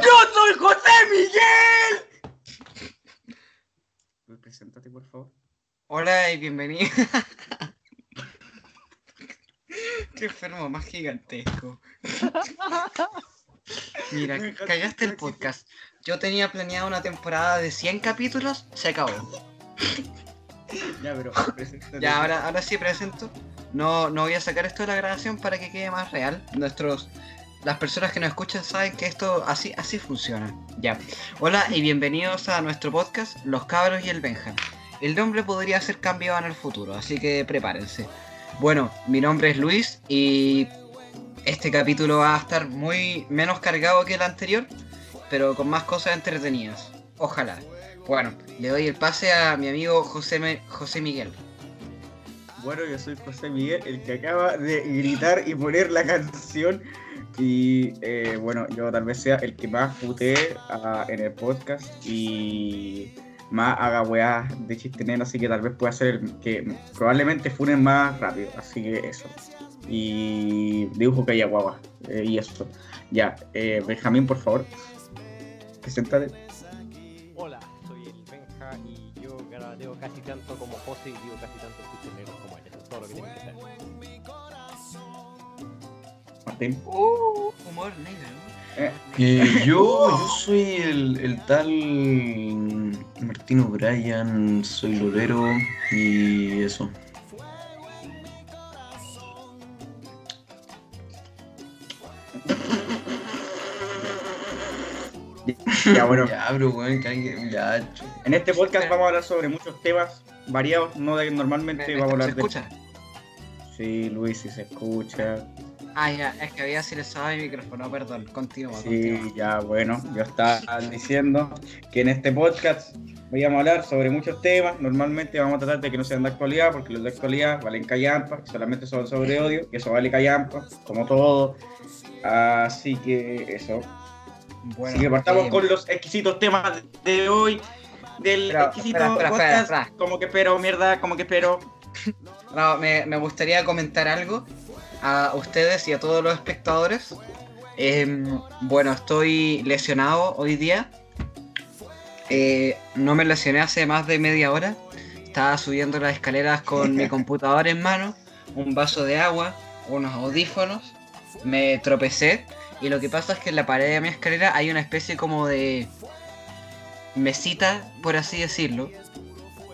¡Yo soy José Miguel! Preséntate, por favor. Hola y bienvenido. Qué enfermo más gigantesco. Mira, cagaste el el podcast. Yo tenía planeado una temporada de 100 capítulos, se acabó. Ya, pero preséntate. Ya, ahora, ahora sí presento. No, no voy a sacar esto de la grabación para que quede más real. Nuestros, las personas que nos escuchan saben que esto así, así funciona. Ya. Hola y bienvenidos a nuestro podcast, Los Cabros y el Benja. El nombre podría ser cambiado en el futuro, así que prepárense. Bueno, mi nombre es Luis y este capítulo va a estar muy menos cargado que el anterior, pero con más cosas entretenidas. Ojalá. Bueno, le doy el pase a mi amigo José, Me- José Miguel. Bueno, yo soy José Miguel, el que acaba de gritar y poner la canción. Y eh, bueno, yo tal vez sea el que más putee ah, en el podcast y más haga weas de chiste neno, así que tal vez pueda ser el que probablemente funen más rápido. Así que eso. Y dibujo que haya guagua. eh, y eso. Ya, eh, Benjamín, por favor. Preséntate. Hola, soy el Benja y yo garanteo casi tanto como José y digo casi tanto chistes todo lo que tienen que saber. Martín. Uh, humor negro. Eh, yo, yo soy el, el tal Martino Bryan, soy lorero y eso. ya, bueno. Ya, pero weón, que alguien. Ya, chu- En este podcast vamos a hablar sobre muchos temas variados, no de que normalmente ¿Me- vamos a hablar ¿Se de. escucha? Sí, Luis, si se escucha. Ah, ya, es que había silenciado mi micrófono, perdón. Continúa, Sí, continúa. ya, bueno, yo estaba diciendo que en este podcast vamos a hablar sobre muchos temas. Normalmente vamos a tratar de que no sean de actualidad, porque los de actualidad valen callampa, solamente son sobre odio, que eso vale callampa, como todo. Así que eso. Bueno, Así que partamos eh, con los exquisitos temas de hoy. Del Espera, exquisito espera, espera, podcast. espera, espera. Como que espero, mierda, como que espero. no, me, me gustaría comentar algo a ustedes y a todos los espectadores. Em, bueno, estoy lesionado hoy día. Eh, no me lesioné hace más de media hora. Estaba subiendo las escaleras con mi computador en mano, un vaso de agua, unos audífonos. Me tropecé y lo que pasa es que en la pared de mi escalera hay una especie como de mesita, por así decirlo,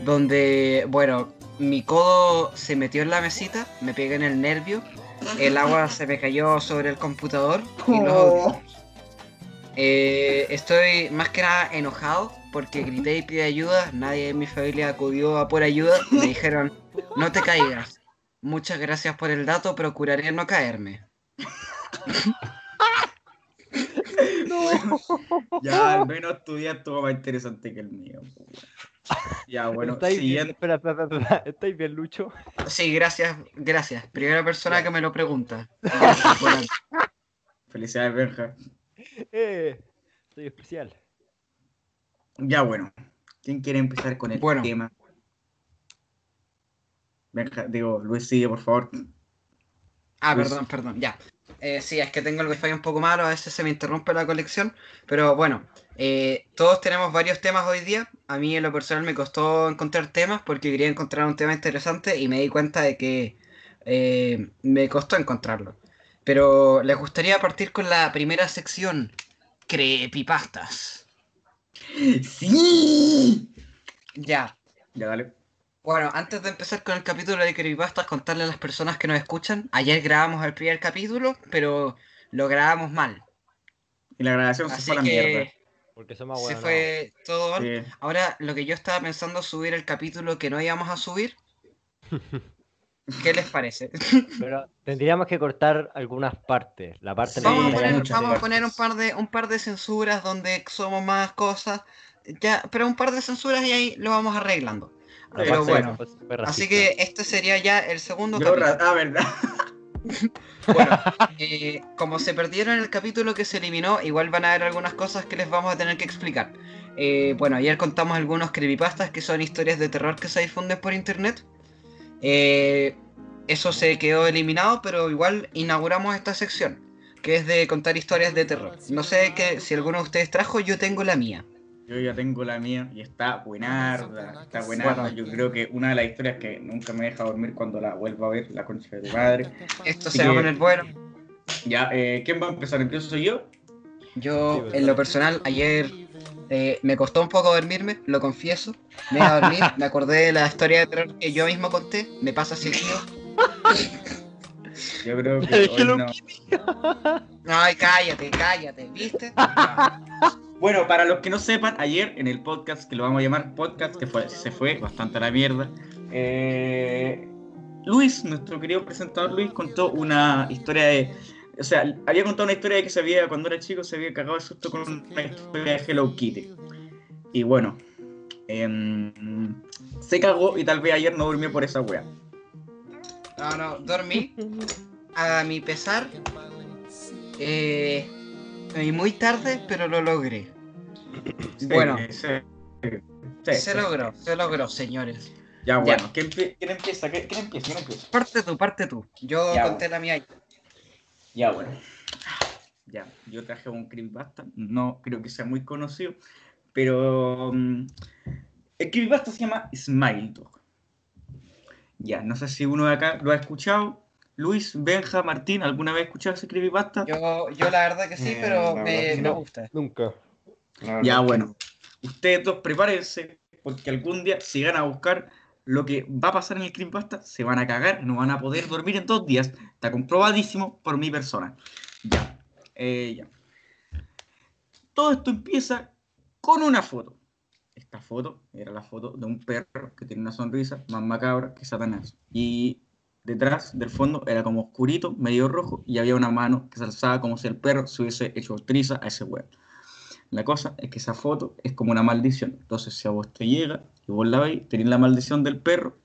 donde, bueno, mi codo se metió en la mesita, me pegué en el nervio, el agua se me cayó sobre el computador y los audífonos. Eh, estoy más que nada enojado porque grité y pide ayuda, nadie en mi familia acudió a por ayuda, me dijeron, no te caigas. Muchas gracias por el dato, procuraré no caerme. Ya, al menos tu día estuvo más interesante que el mío. Ya, bueno, ¿Estáis bien? siguiente. Espera, espera, espera, espera. ¿Estáis bien, Lucho? Sí, gracias, gracias. Primera persona que me lo pregunta. Felicidades, Benja. Eh, soy especial. Ya, bueno. ¿Quién quiere empezar con el Bueno. tema? Benja, digo, Luis, sigue, por favor. Ah, Luis. perdón, perdón, ya. Eh, sí, es que tengo el wifi un poco malo, a veces se me interrumpe la conexión, pero bueno, eh, todos tenemos varios temas hoy día. A mí en lo personal me costó encontrar temas porque quería encontrar un tema interesante y me di cuenta de que eh, me costó encontrarlo. Pero les gustaría partir con la primera sección, creepypastas. ¡Sí! Ya, Ya, dale. Bueno, antes de empezar con el capítulo de Creepypastas, contarle a las personas que nos escuchan. Ayer grabamos el primer capítulo, pero lo grabamos mal. Y la grabación se fue a la mierda. que Porque somos se fue todo mal. Sí. Ahora, lo que yo estaba pensando es subir el capítulo que no íbamos a subir. ¿Qué les parece? Pero tendríamos que cortar algunas partes. La parte vamos a poner, vamos a poner un par de un par de censuras donde somos más cosas. Ya, pero un par de censuras y ahí lo vamos arreglando. Pero bueno, Así que este sería ya el segundo Yo capítulo. ah, verdad. Bueno, eh, como se perdieron el capítulo que se eliminó, igual van a haber algunas cosas que les vamos a tener que explicar. Eh, bueno, ayer contamos algunos creepypastas que son historias de terror que se difunden por internet. Eh, eso se quedó eliminado, pero igual inauguramos esta sección, que es de contar historias de terror. No sé que, si alguno de ustedes trajo, yo tengo la mía. Yo ya tengo la mía y está buenarda, está buenarda. Yo creo que una de las historias que nunca me deja dormir cuando la vuelvo a ver, la concha de tu madre. Esto Así se va a poner bueno. Ya, eh, ¿quién va a empezar? ¿Empiezo yo? Yo, en lo personal, ayer eh, me costó un poco dormirme, lo confieso. Me iba a dormir, me acordé de la historia de terror que yo mismo conté, me pasa seguido. Yo creo que hoy no. Ay, cállate, cállate, ¿viste? Bueno, para los que no sepan, ayer en el podcast, que lo vamos a llamar podcast, que fue, se fue bastante a la mierda, eh, Luis, nuestro querido presentador Luis, contó una historia de... O sea, había contado una historia de que se había, cuando era chico, se había cagado de susto con una historia de Hello Kitty. Y bueno, em, se cagó y tal vez ayer no durmió por esa wea. No, no, dormí. A mi pesar. Eh, y muy tarde, pero lo logré. Bueno, Sí, sí, sí, se logró, se logró, señores. Ya, bueno, ¿quién, empie- quién empieza? ¿Quién, quién empieza? ¿Quién empieza? Parte tú, parte tú. Yo Ya, conté la mía. Ya, bueno. Ya, yo traje un creepypasta. No creo que sea muy conocido. Pero. mm, el creepypasta se llama Smile Dog. Ya, no sé si uno de acá lo ha escuchado. Luis, Benja, Martín, ¿alguna vez escuchado ese creepypasta? Yo, yo la verdad que sí, Eh, pero me, que me no. gusta. Nunca. Ya, bueno. Ustedes dos prepárense, porque algún día, si van a buscar lo que va a pasar en el creepypasta, se van a cagar no van a poder dormir en dos días. Está comprobadísimo por mi persona. Ya. eh, ya. Todo esto empieza con una foto. Esta foto era la foto de un perro que tiene una sonrisa más macabra que Satanás. Y detrás del fondo era como oscurito, medio rojo, y había una mano que se alzaba como si el perro se hubiese hecho triza a ese huevo. La cosa es que esa foto es como una maldición. Entonces, si a vos te llega y vos la veis, tenéis la maldición del perro,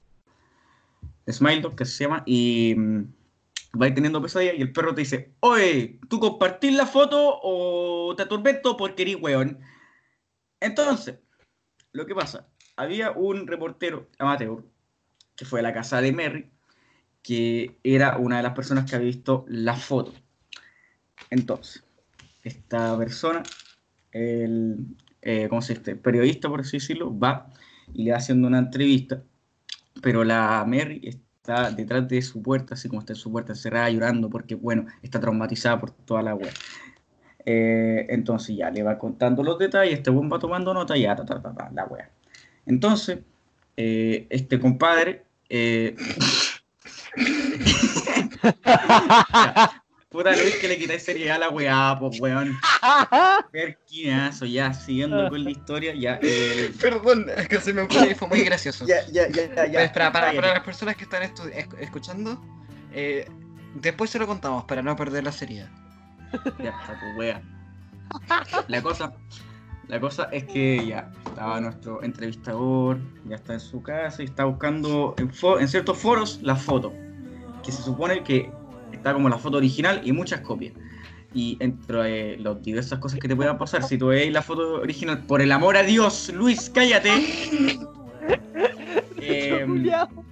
Smile Dog, que se llama, y mm, vais teniendo pesadillas y el perro te dice, oye, ¿tú compartís la foto o te atormento porque eres weón? Entonces, lo que pasa, había un reportero amateur que fue a la casa de Merry, que era una de las personas que había visto la foto. Entonces, esta persona el, eh, ¿cómo se dice? periodista, por así decirlo, va y le va haciendo una entrevista, pero la Mary está detrás de su puerta, así como está en su puerta cerrada, llorando, porque, bueno, está traumatizada por toda la web. Entonces ya le va contando los detalles, este buen va tomando nota y ya, ta, ta, ta, ta, la wea. Entonces, eh, este compadre... eh, ya, Puta Luis que le quitáis seriedad a la weá, pues weón. Perquinazo, ya, siguiendo con la historia, ya. eh, Perdón, es que se me ocurrió y fue muy gracioso. ya, ya, ya, ya, ya. Para, Cállate. para las personas que están escuchando, eh, después se lo contamos para no perder la seriedad. Ya está tu wea. La cosa, la cosa es que ya estaba nuestro entrevistador, ya está en su casa y está buscando en, ciertos foros la foto. Que se supone que está como la foto original y muchas copias. Y entre eh, las diversas cosas que te puedan pasar, si tú veis la foto original, por el amor a Dios, Luis, cállate. Juliao.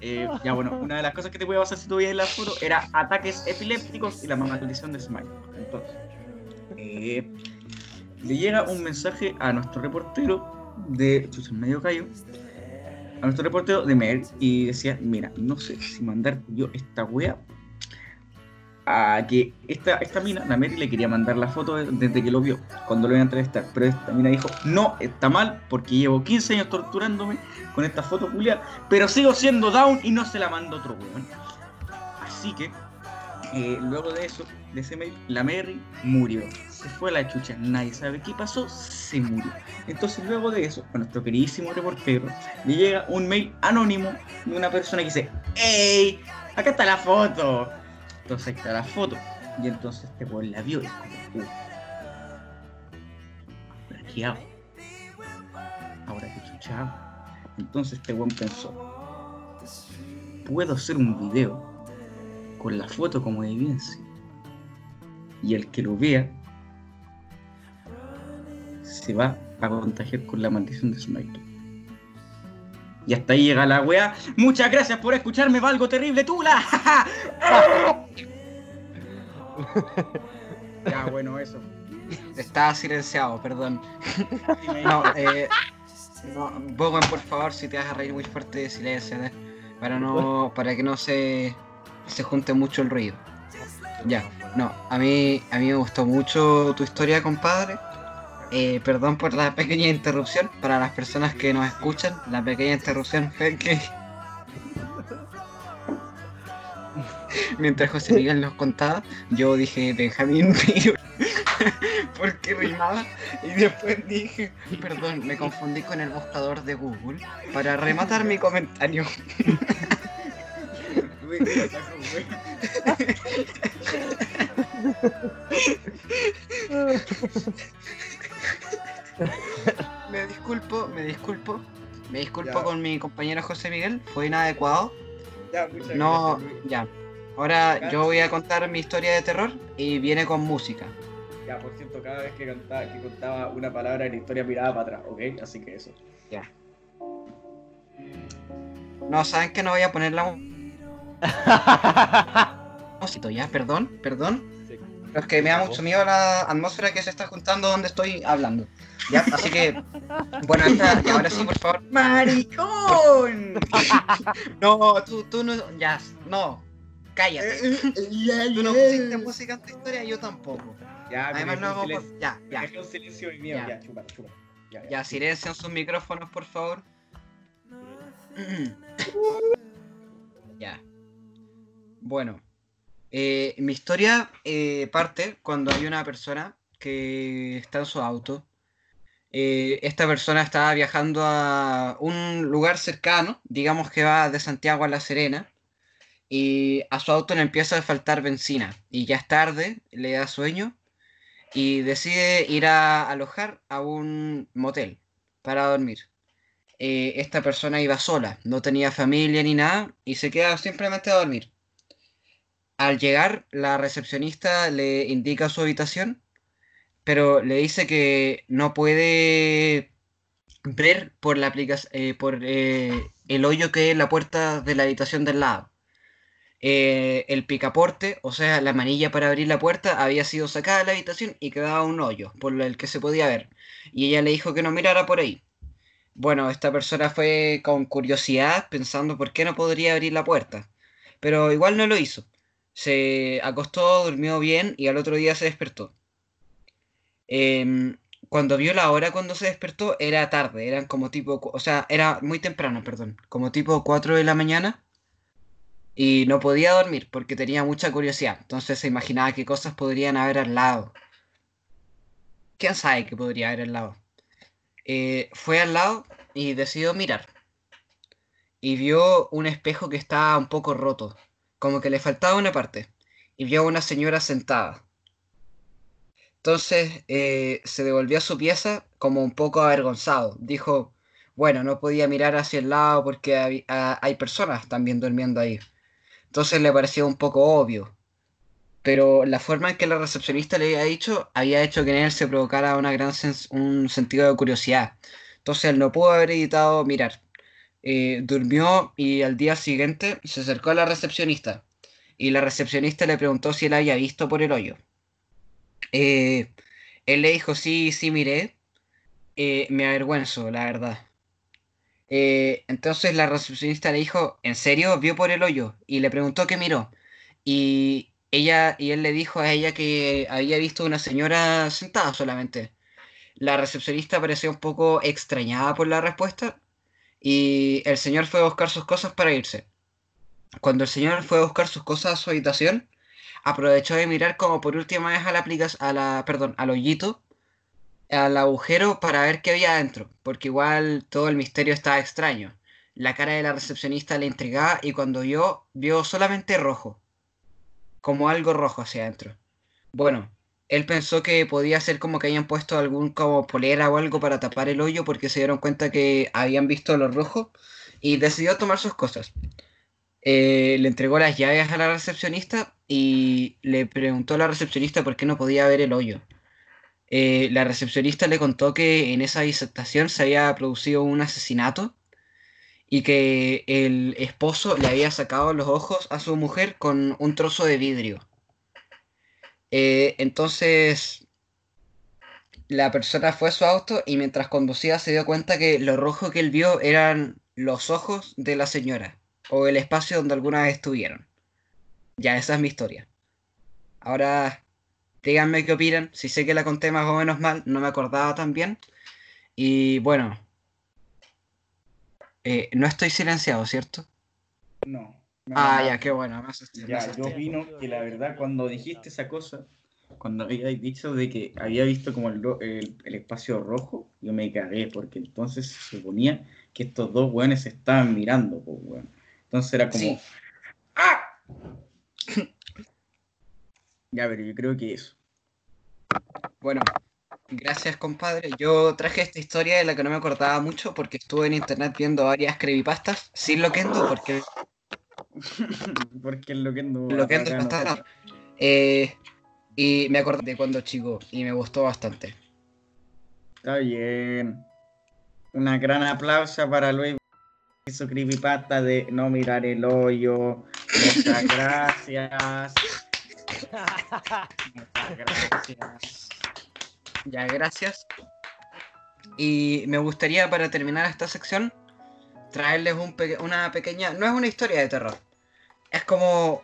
Eh, ya bueno, una de las cosas que te puede pasar si tú veías la foto era ataques epilépticos y la maldición de Smile. Entonces, eh, le llega un mensaje a nuestro reportero de chucha, medio callo, a nuestro reportero de Mer y decía, mira, no sé si mandar yo esta wea a que esta, esta mina, la Mary le quería mandar la foto de- desde que lo vio, cuando lo iba a entrevistar, pero esta mina dijo, no, está mal, porque llevo 15 años torturándome con esta foto culiada, pero sigo siendo down y no se la mando otro weón. Así que, eh, luego de eso, de ese mail, la Mary murió. Se fue a la chucha, nadie sabe qué pasó, se murió. Entonces, luego de eso, a nuestro queridísimo reportero, le llega un mail anónimo de una persona que dice, ¡Ey! Acá está la foto. Entonces está la foto. Y entonces este weón la vio y es como, uh. ¿Ahora qué hago? Ahora qué chucha hago? Entonces este weón pensó, puedo hacer un video con la foto como evidencia. Y el que lo vea se va a contagiar con la maldición de Smite. Y hasta ahí llega la weá. Muchas gracias por escucharme, Valgo Terrible Tula. ya, bueno, eso. Estaba silenciado, perdón. No, eh, no, Bowen, por favor, si te vas a reír muy fuerte, silencio, ¿eh? para no, para que no se, se junte mucho el ruido. Ya, no, a mí, a mí me gustó mucho tu historia, compadre. Eh, perdón por la pequeña interrupción para las personas que nos escuchan. La pequeña interrupción fue que mientras José Miguel nos contaba, yo dije Benjamín porque rimaba y después dije, perdón, me confundí con el buscador de Google para rematar mi comentario. me disculpo, me disculpo, me disculpo Ya. con mi compañero José Miguel, fue inadecuado. Ya, muchas No, gracias, ya. Ahora yo voy a contar mi historia de terror y viene con música. Ya, por cierto, cada vez que contaba, que contaba una palabra en la historia miraba para atrás, ¿ok? Así que eso. Ya. No, ¿saben que no voy a poner la música? Ya, perdón, perdón. Pero es que me da mucho miedo la atmósfera que se está juntando donde estoy hablando. Ya, así que. Bueno, esta- y ahora sí, por favor. ¡Maricón! No, tú, tú no. Ya, no. Cállate. Tú no pusiste música en tu historia, yo tampoco. Ya, Además, no hago por- Ya, ya. un silencio y miedo. Ya. Ya, chúpalo, chúpalo. Ya, ya. Sus micrófonos, por favor. ya. Bueno, eh, mi historia eh, parte cuando hay una persona que está en su auto. Eh, esta persona estaba viajando a un lugar cercano, digamos que va de Santiago a La Serena, y a su auto le empieza a faltar benzina, y ya es tarde, le da sueño, y decide ir a alojar a un motel para dormir. Eh, esta persona iba sola, no tenía familia ni nada y se queda simplemente a dormir. Al llegar, la recepcionista le indica su habitación, pero le dice que no puede ver por la aplicación, por eh, el hoyo que es la puerta de la habitación del lado. Eh, el picaporte, o sea, la manilla para abrir la puerta, había sido sacada de la habitación y quedaba un hoyo por el que se podía ver. Y ella le dijo que no mirara por ahí. Bueno, esta persona fue con curiosidad pensando por qué no podría abrir la puerta, pero igual no lo hizo. Se acostó, durmió bien y al otro día se despertó. Em, cuando vio la hora cuando se despertó era tarde, eran como tipo, o sea, era muy temprano, perdón, como tipo 4 de la mañana y no podía dormir porque tenía mucha curiosidad. Entonces se imaginaba qué cosas podrían haber al lado. ¿Quién sabe qué podría haber al lado? Eh, fue al lado y decidió mirar. Y vio un espejo que estaba un poco roto, como que le faltaba una parte. Y vio a una señora sentada. Entonces eh, se devolvió a su pieza como un poco avergonzado. Dijo, bueno, no podía mirar hacia el lado porque hay, a- hay personas también durmiendo ahí. Entonces le pareció un poco obvio. Pero la forma en que la recepcionista le había dicho había hecho que en él se provocara una gran un sentido de curiosidad. Entonces él no pudo haber evitado mirar. Eh, durmió y al día siguiente se acercó a la recepcionista. Y la recepcionista le preguntó si él había visto por el hoyo. Eh, él le dijo, sí, sí, miré. Eh, me avergüenzo, la verdad. Eh, entonces la recepcionista le dijo, ¿en serio? ¿Vio por el hoyo? Y le preguntó qué miró. Y ella, y él le dijo a ella que había visto una señora sentada solamente. La recepcionista pareció un poco extrañada por la respuesta y el señor fue a buscar sus cosas para irse. Cuando el señor fue a buscar sus cosas a su habitación, aprovechó de mirar como por última vez la al hoyito, al agujero para ver qué había adentro, porque igual todo el misterio estaba extraño. La cara de la recepcionista le intrigaba y cuando vio, vio solamente rojo, como algo rojo hacia adentro. Bueno, él pensó que podía ser como que habían puesto algún como polera o algo para tapar el hoyo porque se dieron cuenta que habían visto lo rojo y decidió tomar sus cosas. Eh, le entregó las llaves a la recepcionista y le preguntó a la recepcionista por qué no podía ver el hoyo. Eh, la recepcionista le contó que en esa disertación se había producido un asesinato y que el esposo le había sacado los ojos a su mujer con un trozo de vidrio. Eh, entonces, la persona fue a su auto y mientras conducía se dio cuenta que lo rojo que él vio eran los ojos de la señora o el espacio donde alguna vez estuvieron. Ya, esa es mi historia. Ahora, díganme qué opinan. Si sé que la conté más o menos mal, no me acordaba tan bien. Y bueno, eh, no estoy silenciado, ¿cierto? No. no, Ah, no. ya, qué bueno. me asusté, me Ya, asusté. yo opino que la verdad cuando dijiste esa cosa, cuando había dicho de que había visto como el, el- el espacio rojo, yo me cagué, porque entonces se suponía que estos dos weones se estaban mirando, pues, weón. Entonces era como, Sí. ¡ah! ya, pero yo creo que eso. Bueno, gracias compadre. Yo traje esta historia de la que no me acordaba mucho porque estuve en internet viendo varias creepypastas sin Loquendo porque porque es lo que ando Loquendo es acá bastante... nosotros. Eh, y me acordé de cuando chico y me gustó bastante. Está bien. Una gran aplauso para Luis y su creepypasta de no mirar el hoyo. Muchas gracias. Gracias. Ya, gracias. Y me gustaría para terminar esta sección traerles un peque- una pequeña... No es una historia de terror. Es como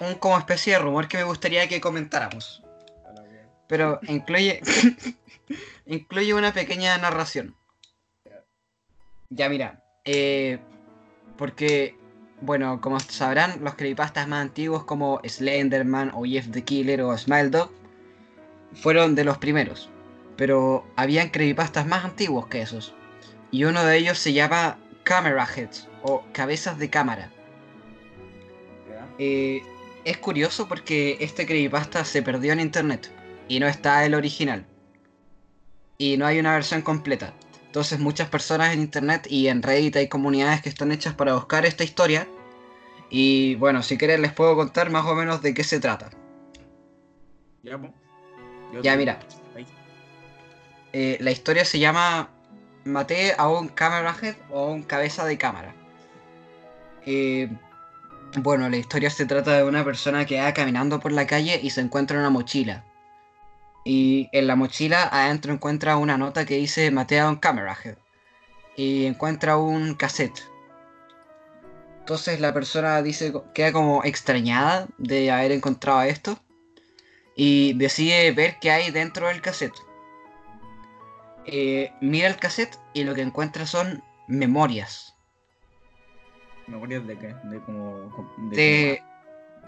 un como especie de rumor que me gustaría que comentáramos. Pero incluye... incluye una pequeña narración. Ya mira, eh, porque, bueno, como sabrán, los creepypastas más antiguos como Slenderman o Jeff the Killer o Smile Dog fueron de los primeros. Pero habían creepypastas más antiguos que esos. Y uno de ellos se llama Camera Heads o cabezas de cámara. Eh, es curioso porque este creepypasta se perdió en internet y no está el original. Y no hay una versión completa. Entonces muchas personas en internet y en Reddit hay comunidades que están hechas para buscar esta historia. Y bueno, si quieren les puedo contar más o menos de qué se trata. Ya. Yo Ya, mira. Eh, la historia se llama Maté a un camera head o un cabeza de cámara. Eh, bueno, la historia se trata de una persona que va caminando por la calle y se encuentra una mochila. Y en la mochila adentro encuentra una nota que dice Maté a un camera head. Y encuentra un cassette. Entonces la persona dice, queda como extrañada de haber encontrado esto y decide ver qué hay dentro del cassette. Eh, mira el cassette y lo que encuentra son memorias ¿Memorias de qué? De como. De, de,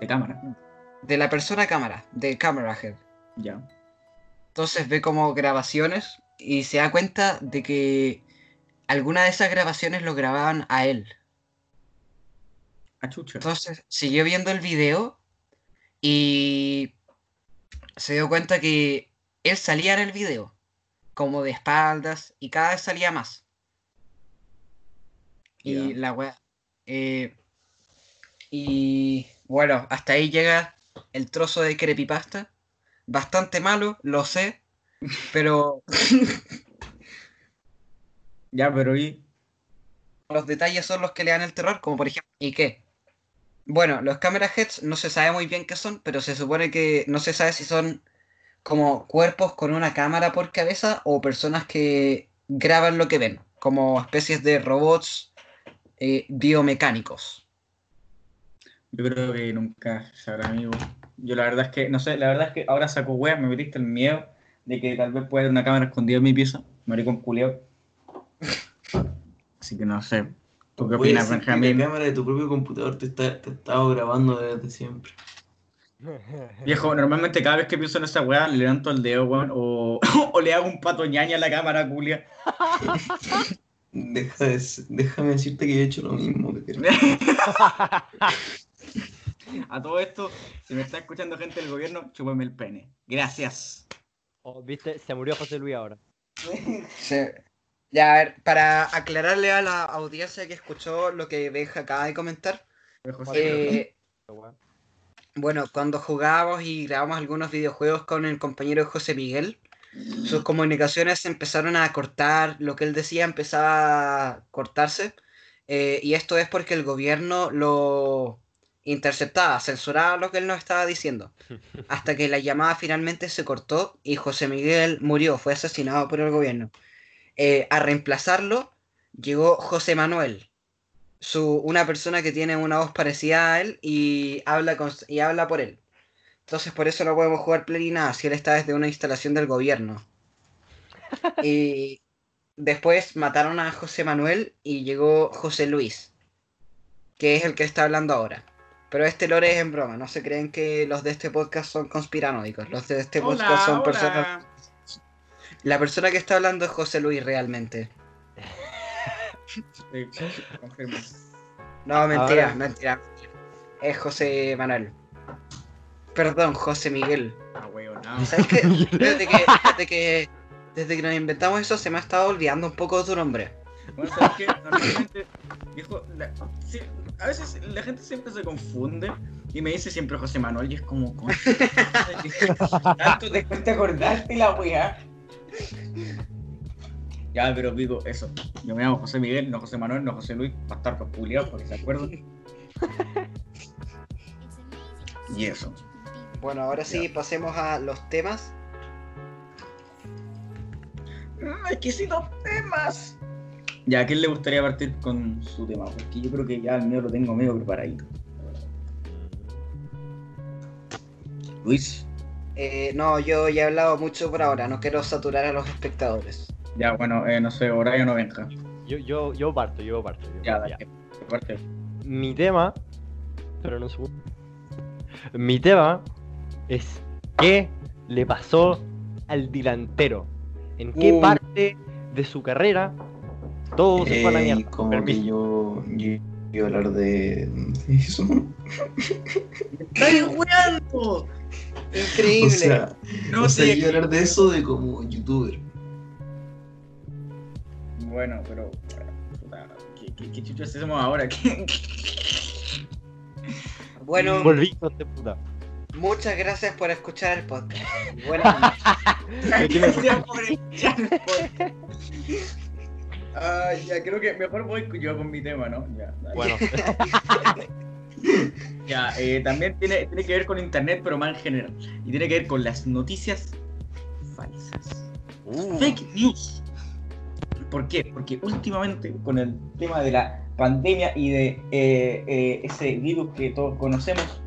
de cámara. de la persona cámara, de camera head. Ya. Entonces ve como grabaciones y se da cuenta de que alguna de esas grabaciones lo grababan a él. A chucha. Entonces siguió viendo el video y se dio cuenta que él salía en el video, como de espaldas, y cada vez salía más. Y la wea. eh, y bueno, hasta ahí llega el trozo de creepypasta. Bastante malo, lo sé, pero Ya, pero y. los detalles son los que le dan el terror, como por ejemplo, ¿y qué? Bueno, los camera heads no se sabe muy bien qué son, pero se supone que no se sabe si son como cuerpos con una cámara por cabeza o personas que graban lo que ven, como especies de robots eh, biomecánicos. Yo creo que nunca sabrá, amigo. Yo la verdad es que, no sé, la verdad es que ahora saco wea, me metiste el miedo de que tal vez pueda haber una cámara escondida en mi pieza. Maricón culiao. Así que no sé. ¿Tú qué opinas, Benjamín? La cámara de tu propio computador te está, te ha estado grabando desde siempre. Viejo, normalmente cada vez que pienso en esa weá le levanto el dedo, weón, o, o le hago un pato ñaña a la cámara, culia. Deja de déjame decirte que yo he hecho lo mismo. A todo esto, si me está escuchando gente del gobierno, chúpame el pene. Gracias. Oh, ¿Viste? Se murió José Luis ahora. Se- Ya, a ver, para aclararle a la audiencia que escuchó lo que Benja acaba de comentar, eh, Bueno, cuando jugábamos y grabamos algunos videojuegos con el compañero José Miguel, sus comunicaciones se empezaron a cortar, lo que él decía empezaba a cortarse. eh, y esto es porque el gobierno lo interceptaba, censuraba lo que él nos estaba diciendo, hasta que la llamada finalmente se cortó y José Miguel murió, fue asesinado por el gobierno. Eh, a reemplazarlo llegó José Manuel, su, una persona que tiene una voz parecida a él y habla, con- y habla por él. Entonces por eso no podemos jugar Play ni nada, si él está desde una instalación del gobierno. Y después mataron a José Manuel y llegó José Luis, que es el que está hablando ahora. Pero este lore es en broma, no se creen que los de este podcast son conspiranoicos. Los de este podcast son personas... La persona que está hablando es José Luis realmente. No, mentira, Ahora- mentira. Es José Manuel. Perdón, José Miguel. Ah, weón, no. ¿Sabes qué? Desde que, desde que, desde que nos inventamos eso se me ha estado olvidando un poco tu nombre. Bueno, ¿sabes qué? Normalmente, viejo, la- a veces la gente siempre se confunde y me dice siempre José Manuel y es como, "Concha, tanto te cuesta acordarte la weá. Ya, pero digo eso. Yo me llamo José Miguel, no José Manuel, no José Luis, para estar publicados porque se acuerdan. Y eso. Bueno, ahora sí, pasemos a los temas. Mm, exquisitos temas. Ya, ¿a quién le gustaría partir con su tema? Porque yo creo que ya el mío lo tengo medio preparadito. Luis. Eh, no, yo ya he hablado mucho por ahora, no quiero saturar a los espectadores. Ya, bueno, eh, no sé, Brian o Benja. Yo, yo, yo parto, yo parto. yo Ya, parto. Parte. Mi tema. Pero no segundo. Mi tema es qué le pasó al delantero. ¿En qué Uh. parte de su carrera todo se fue a la mierda? como Permiso. que yo, yo a hablar de, de eso. ¡Estás weando! Increíble. O sea, No o sea, sé. yo iba a hablar de eso de como youtuber. Bueno, pero. ¿Qué, qué, qué chuchos hacemos ahora? ¿Qué? bueno, Volví puta. muchas gracias por escuchar el podcast. Buenas noches. Ya, pobre, ya, pobre. Ah, ya, creo que mejor voy yo con mi tema, ¿no? Ya, dale. Bueno, Ya, eh, también tiene, tiene que ver con internet, pero más en general. Y tiene que ver con las noticias falsas. uh, Fake news. ¿Por qué? Porque últimamente, con el tema de la pandemia y de eh, eh, ese virus que todos conocemos,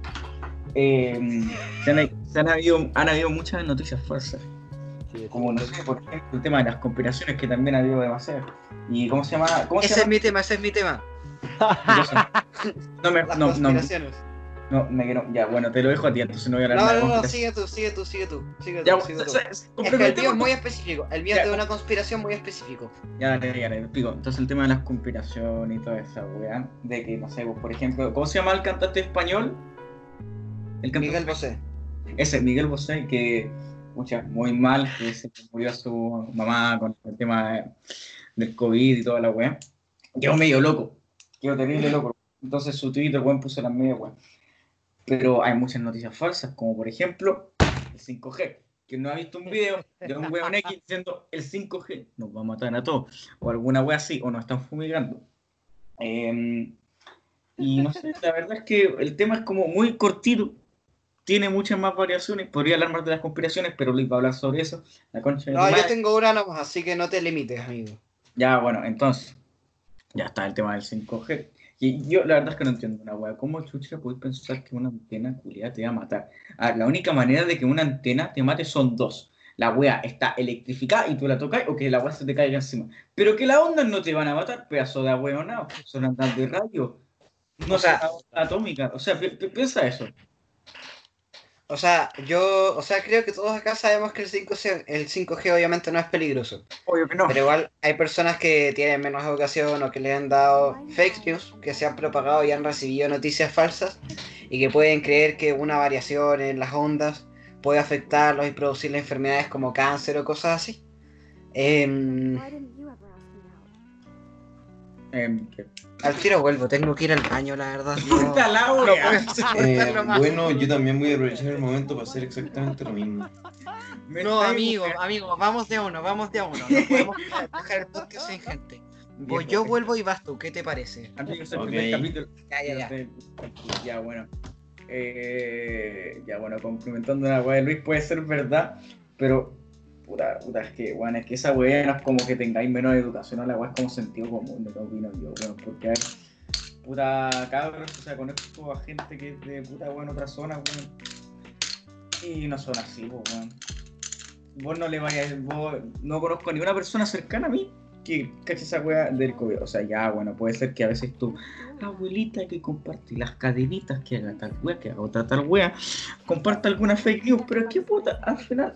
eh, se, han, se han habido, han habido muchas noticias falsas. Sí, Como, no sé, por ejemplo, el tema de las conspiraciones, que también ha habido demasiadas. ¿Y cómo se llama? ¿Cómo se Ese es mi tema, ese es mi tema. No, me, Las no, no, conspiraciones. no, me quiero. Ya, bueno, te lo dejo a ti, entonces no voy a hablar No, no, no, sigue tú, sigue tú, sigue tú. Sigue Ya, tú, sigue tú. Es que el mío es muy específico. El mío Ya. es de una conspiración muy específico. Ya, dale, ya, dale, pico. Entonces el tema de las conspiraciones y toda esa weá, de que, no sé, vos, por ejemplo, ¿cómo se llama el cantante español? El cantante Miguel Bosé. Ese, Miguel Bosé, que, mucha, muy mal, que se murió su mamá con el tema de- del COVID y toda la weá. Quedó medio loco, quedó terrible loco. Entonces su Twitter, weón, puso las media weá. Pero hay muchas noticias falsas, como por ejemplo, el 5G. Que no ha visto un video de un weón X diciendo el 5G nos va a matar a todos, o alguna wea así, o nos están fumigando. Em, y no sé, la verdad es que el tema es como muy cortito, tiene muchas más variaciones. Podría hablar más de las conspiraciones, pero Luis va a hablar sobre eso. La concha No, yo tengo una nomás, así que no te limites, amigo. Ya, bueno, entonces, ya está el tema del 5G. Y yo la verdad es que no entiendo una wea. ¿Cómo chucha puedes pensar que una antena culiada te va a matar? Ah, la única manera de que una antena te mate son dos. La wea está electrificada y tú la tocas o que la wea se te caiga encima. Pero que las ondas no te van a matar, pedazo de ahueonado. Son ondas de radio. No O sea- atómicas. O sea, pi- pi- piensa eso. O sea, yo, o sea, creo que todos acá sabemos que el 5G, el 5G obviamente no es peligroso. Obvio que no. Pero igual hay personas que tienen menos educación o que le han dado fake news, que se han propagado y han recibido noticias falsas y que pueden creer que una variación en las ondas puede afectarlos y producirle enfermedades como cáncer o cosas así. Em, Why al tiro vuelvo, tengo que ir al baño, la verdad. No, Puta la no wea. puedo Eh, bueno, yo también voy a aprovechar el momento para hacer exactamente lo mismo. Me No, amigo, amigo, vamos de a uno, vamos de a uno. No podemos dejar el podcast sin gente. voy yo vuelvo y vas tú, ¿qué te parece? Antes que sea el Ok. primer capítulo. Ya, ya, ya. Ya, bueno. Eh, ya, bueno, complementando la weá de Luis, puede ser verdad, pero. Puta, puta, es que, bueno, es que esa weá no es como que tengáis menos educación, no, la weá es como sentido común, que opino yo, bueno, porque hay. Puta, cabros, o sea, conozco a gente que es de puta, weón, otra zona, weón. Y no son así, weón. Vos no le vayas, vos no conozco a ninguna persona cercana a mí que cache esa weá del COVID. O sea, ya, bueno, puede ser que a veces tú, abuelita que comparte las cadenitas, que haga tal weá, que haga otra tal weá, comparta alguna fake news, pero que puta, al final,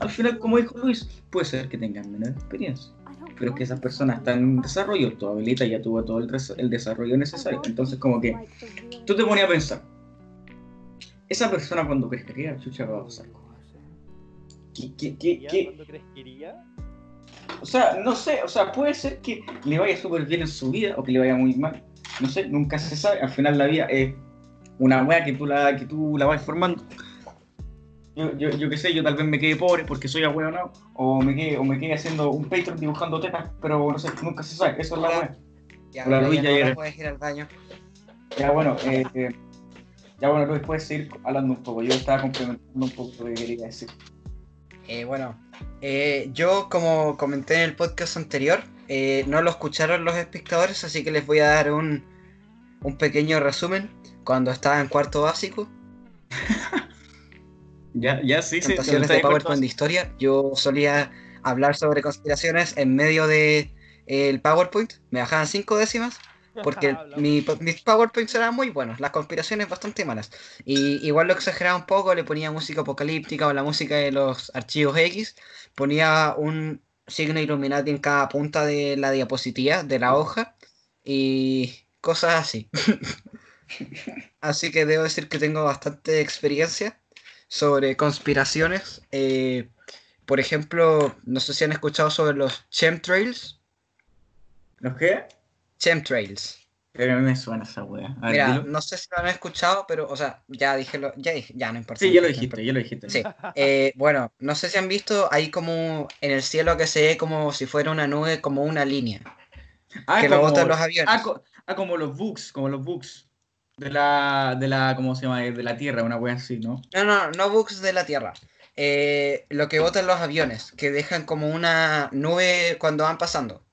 al final, como dijo Luis, puede ser que tengan menos experiencia. Pero es que esas personas están en desarrollo, tu abuelita ya tuvo todo el, desarrollo necesario. Entonces, como que tú te ponías a pensar, esa persona cuando crezca, ¿qué chucha va a pasar? ¿Qué, qué, qué, qué- ¿Cuándo crees que? O sea, no sé, o sea, puede ser que le vaya súper bien en su vida o que le vaya muy mal. No sé, nunca se sabe. Al final la vida es una wea que tú la, que tú la vas formando. Yo, yo, yo qué sé, yo tal vez me quede pobre porque soy ahueonado, o me quede, o me quede haciendo un Patreon dibujando tetas, pero no sé, nunca se sabe, eso es la wea. Ya, Hola, Luis, ya ya no puedes ir al baño. Ya bueno, eh, eh, ya bueno, Luis, puedes seguir hablando un poco. Yo estaba complementando un poco lo que quería decir. Eh, bueno, eh, yo como comenté en el podcast anterior, eh, no lo escucharon los espectadores, así que les voy a dar un, un pequeño resumen. Cuando estaba en cuarto básico, Ya, ya, sí, sí. presentaciones de PowerPoint de historia, yo solía hablar sobre conspiraciones en medio de eh, el PowerPoint, me bajaban cinco décimas porque mi, mis PowerPoints eran muy buenos, las conspiraciones bastante malas. Y igual lo exageraba un poco, le ponía música apocalíptica o la música de los archivos X, ponía un signo Illuminati en cada punta de la diapositiva, de la hoja, y cosas así. así que debo decir que tengo bastante experiencia sobre conspiraciones. eh, por ejemplo, no sé si han escuchado sobre los chemtrails. ¿Los qué? Chemtrails. Pero a mí me suena esa wea. Ver, Mira, dilo. no sé si lo han escuchado, pero, o sea, ya dije lo, ya dije, ya no importa. Sí, ya lo dijiste, ya lo dijiste. Sí. Eh, bueno, no sé si han visto, hay como en el cielo que se ve como si fuera una nube, como una línea, Ah, que lo como- botan los aviones. Ah, co- ah, como los bugs, como los bugs. De la, de la, ¿cómo se llama? De la Tierra, una wea así, ¿no? No, no, no bugs de la Tierra. Eh, lo que botan los aviones, que dejan como una nube cuando van pasando.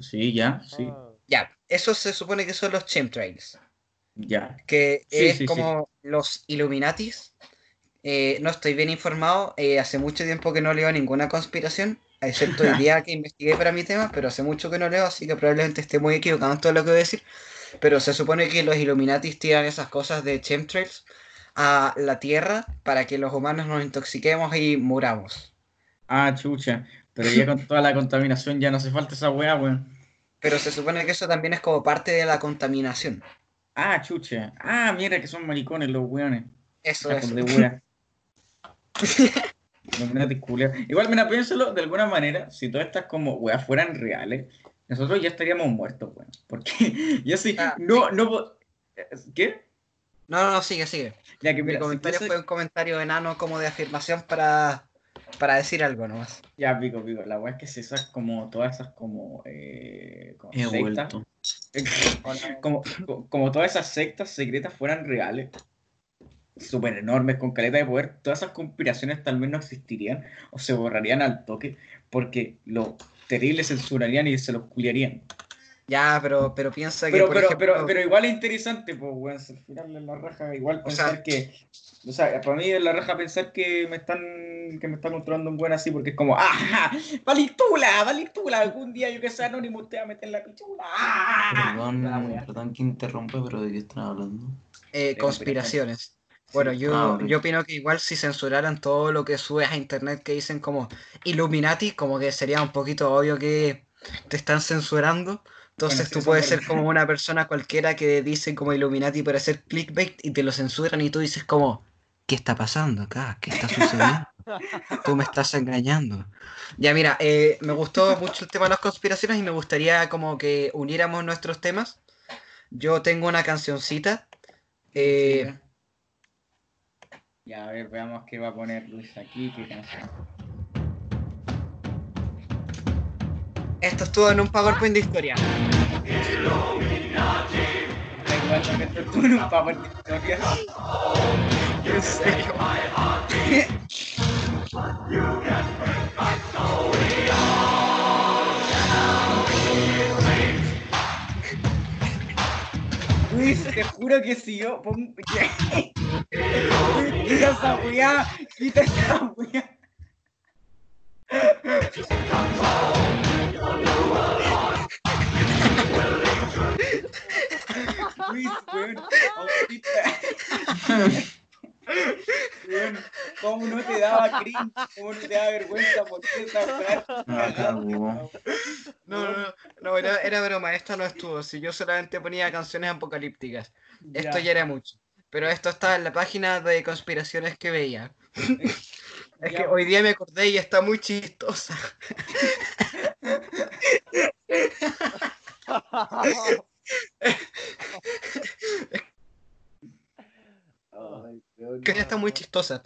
Sí, ya, sí, Ah, Ya, eso se supone que son los chemtrails. ya. que Sí, es sí, sí. como los Illuminatis. Eh, no estoy bien informado, eh, hace mucho tiempo que no leo ninguna conspiración, excepto el día que investigué para mi tema, pero hace mucho que no leo, así que probablemente esté muy equivocado en todo lo que voy a decir. Pero se supone que los Illuminatis tiran esas cosas de chemtrails a la Tierra para que los humanos nos intoxiquemos y muramos. Ah, chucha. Pero ya con toda la contaminación ya no hace falta esa wea, weón. Pero se supone que eso también es como parte de la contaminación. Ah, chucha. Ah, mira que son maricones los weones. Eso es. Wea. Illuminati culiao. Igual, mira, piénsalo de alguna manera, si todas estas como weas fueran reales, nosotros ya estaríamos muertos, weón. Porque yo sí, Ah, no, no, ¿qué? No, no, sigue, sigue. Ya que Mi si comentario fuese- fue un comentario enano como de afirmación para, para decir algo nomás. Ya, pico, pico. La weá es que si esas como, todas esas como, eh, como He sectas, como, co- como todas esas sectas secretas fueran reales, súper enormes, con caleta de poder, todas esas conspiraciones tal vez no existirían o se borrarían al toque porque los terribles censurarían y se los culiarían. Ya, pero, pero piensa que, Pero, por pero, ejemplo, pero, pero igual es interesante, pues, weón, al final en la raja, igual O sea- pensar que, o sea, para mí es la raja pensar que me están, que me están controlando un buen así, porque es como, ¡ah! ¡Valitula! ¡Valitula! Algún día yo que sea anónimo te va a meter la pichula. ¡Ah! La Perdón, perdón que interrumpe, pero ¿de qué están hablando? eh, conspiraciones. Bueno, yo, Ah, yo opino que igual si censuraran todo lo que subes a internet que dicen como Illuminati, como que sería un poquito obvio que te están censurando. Entonces Bueno, tú puedes es ser como una persona cualquiera que dice como Illuminati para hacer clickbait y te lo censuran y tú dices como, ¿qué está pasando acá? ¿Qué está sucediendo? Tú me estás engañando. Ya mira, eh, me gustó mucho el tema de las conspiraciones y me gustaría como que uniéramos nuestros temas. Yo tengo una cancioncita. eh, Ya, a ver, veamos qué va a poner Luis aquí, qué canción. Esto estuvo en un PowerPoint de historia. Esto estuvo en un papel de historia. Luis, te juro que si yo esa weá, esa. Luis, weón, autista. Weón, ¿cómo no te daba cringe? ¿Cómo no te daba vergüenza por esa frase? Ah. No, no, no, no, era, era broma, esta no estuvo. Si yo solamente ponía canciones apocalípticas. Esto ya era mucho. Pero esto está en la página de conspiraciones que veía. Es que hoy día me acordé y está muy chistosa. Que ya está muy chistosa.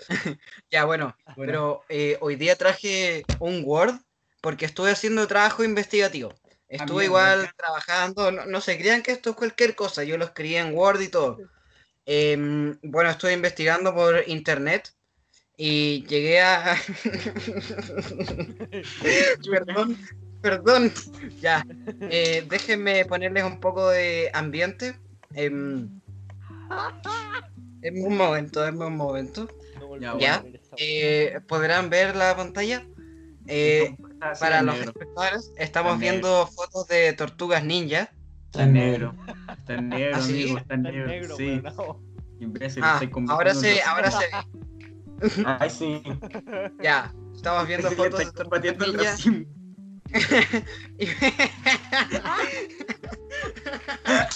Ya, bueno, Bueno, pero eh, hoy día traje un Word porque estuve haciendo trabajo investigativo. Estuve mierda, igual trabajando, no, no se crean que esto es cualquier cosa, yo lo escribí en Word y todo. Em, bueno, estuve investigando por internet y llegué a... perdón, perdón, ya. Eh, déjenme ponerles un poco de ambiente. Em, en un momento, en un momento. Ya, ¿Ya? Eh, ¿Podrán ver la pantalla? Eh, Ah, para los negro. espectadores, estamos Está viendo fotos de tortugas ninja. Está negro. Está en negro, ¿Ah, sí? amigo, está en Está negro. negro, sí, weón, no. Ah, estoy conversando ahora se, ahora se ve. Ay, sí. Ya, estamos viendo que fotos de combatiendo el ninja. racismo.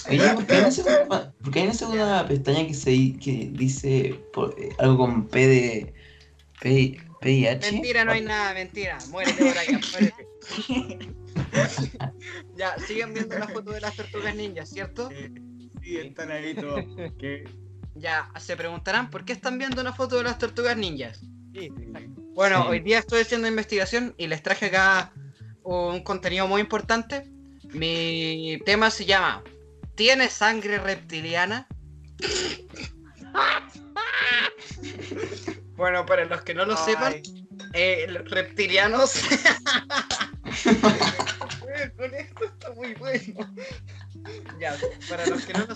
Oye, ¿por qué hay una segunda, por qué hay una segunda pestaña que, se, que dice por- eh, algo con P de P, PIH? Mentira, no hay nada, mentira. Muérete, Brian, muérete. ya, siguen viendo la foto de las tortugas ninja, ¿cierto? Sí, están ahí todos. Ya, se preguntarán por qué están viendo una foto de las tortugas ninjas. Sí, exacto. Bueno, Sí. hoy día estoy haciendo investigación y les traje acá un contenido muy importante. Mi tema se llama ¿Tiene sangre reptiliana? bueno, para los que no lo sepan, eh, los reptilianos. Con esto está muy bueno. Ya, para los que no lo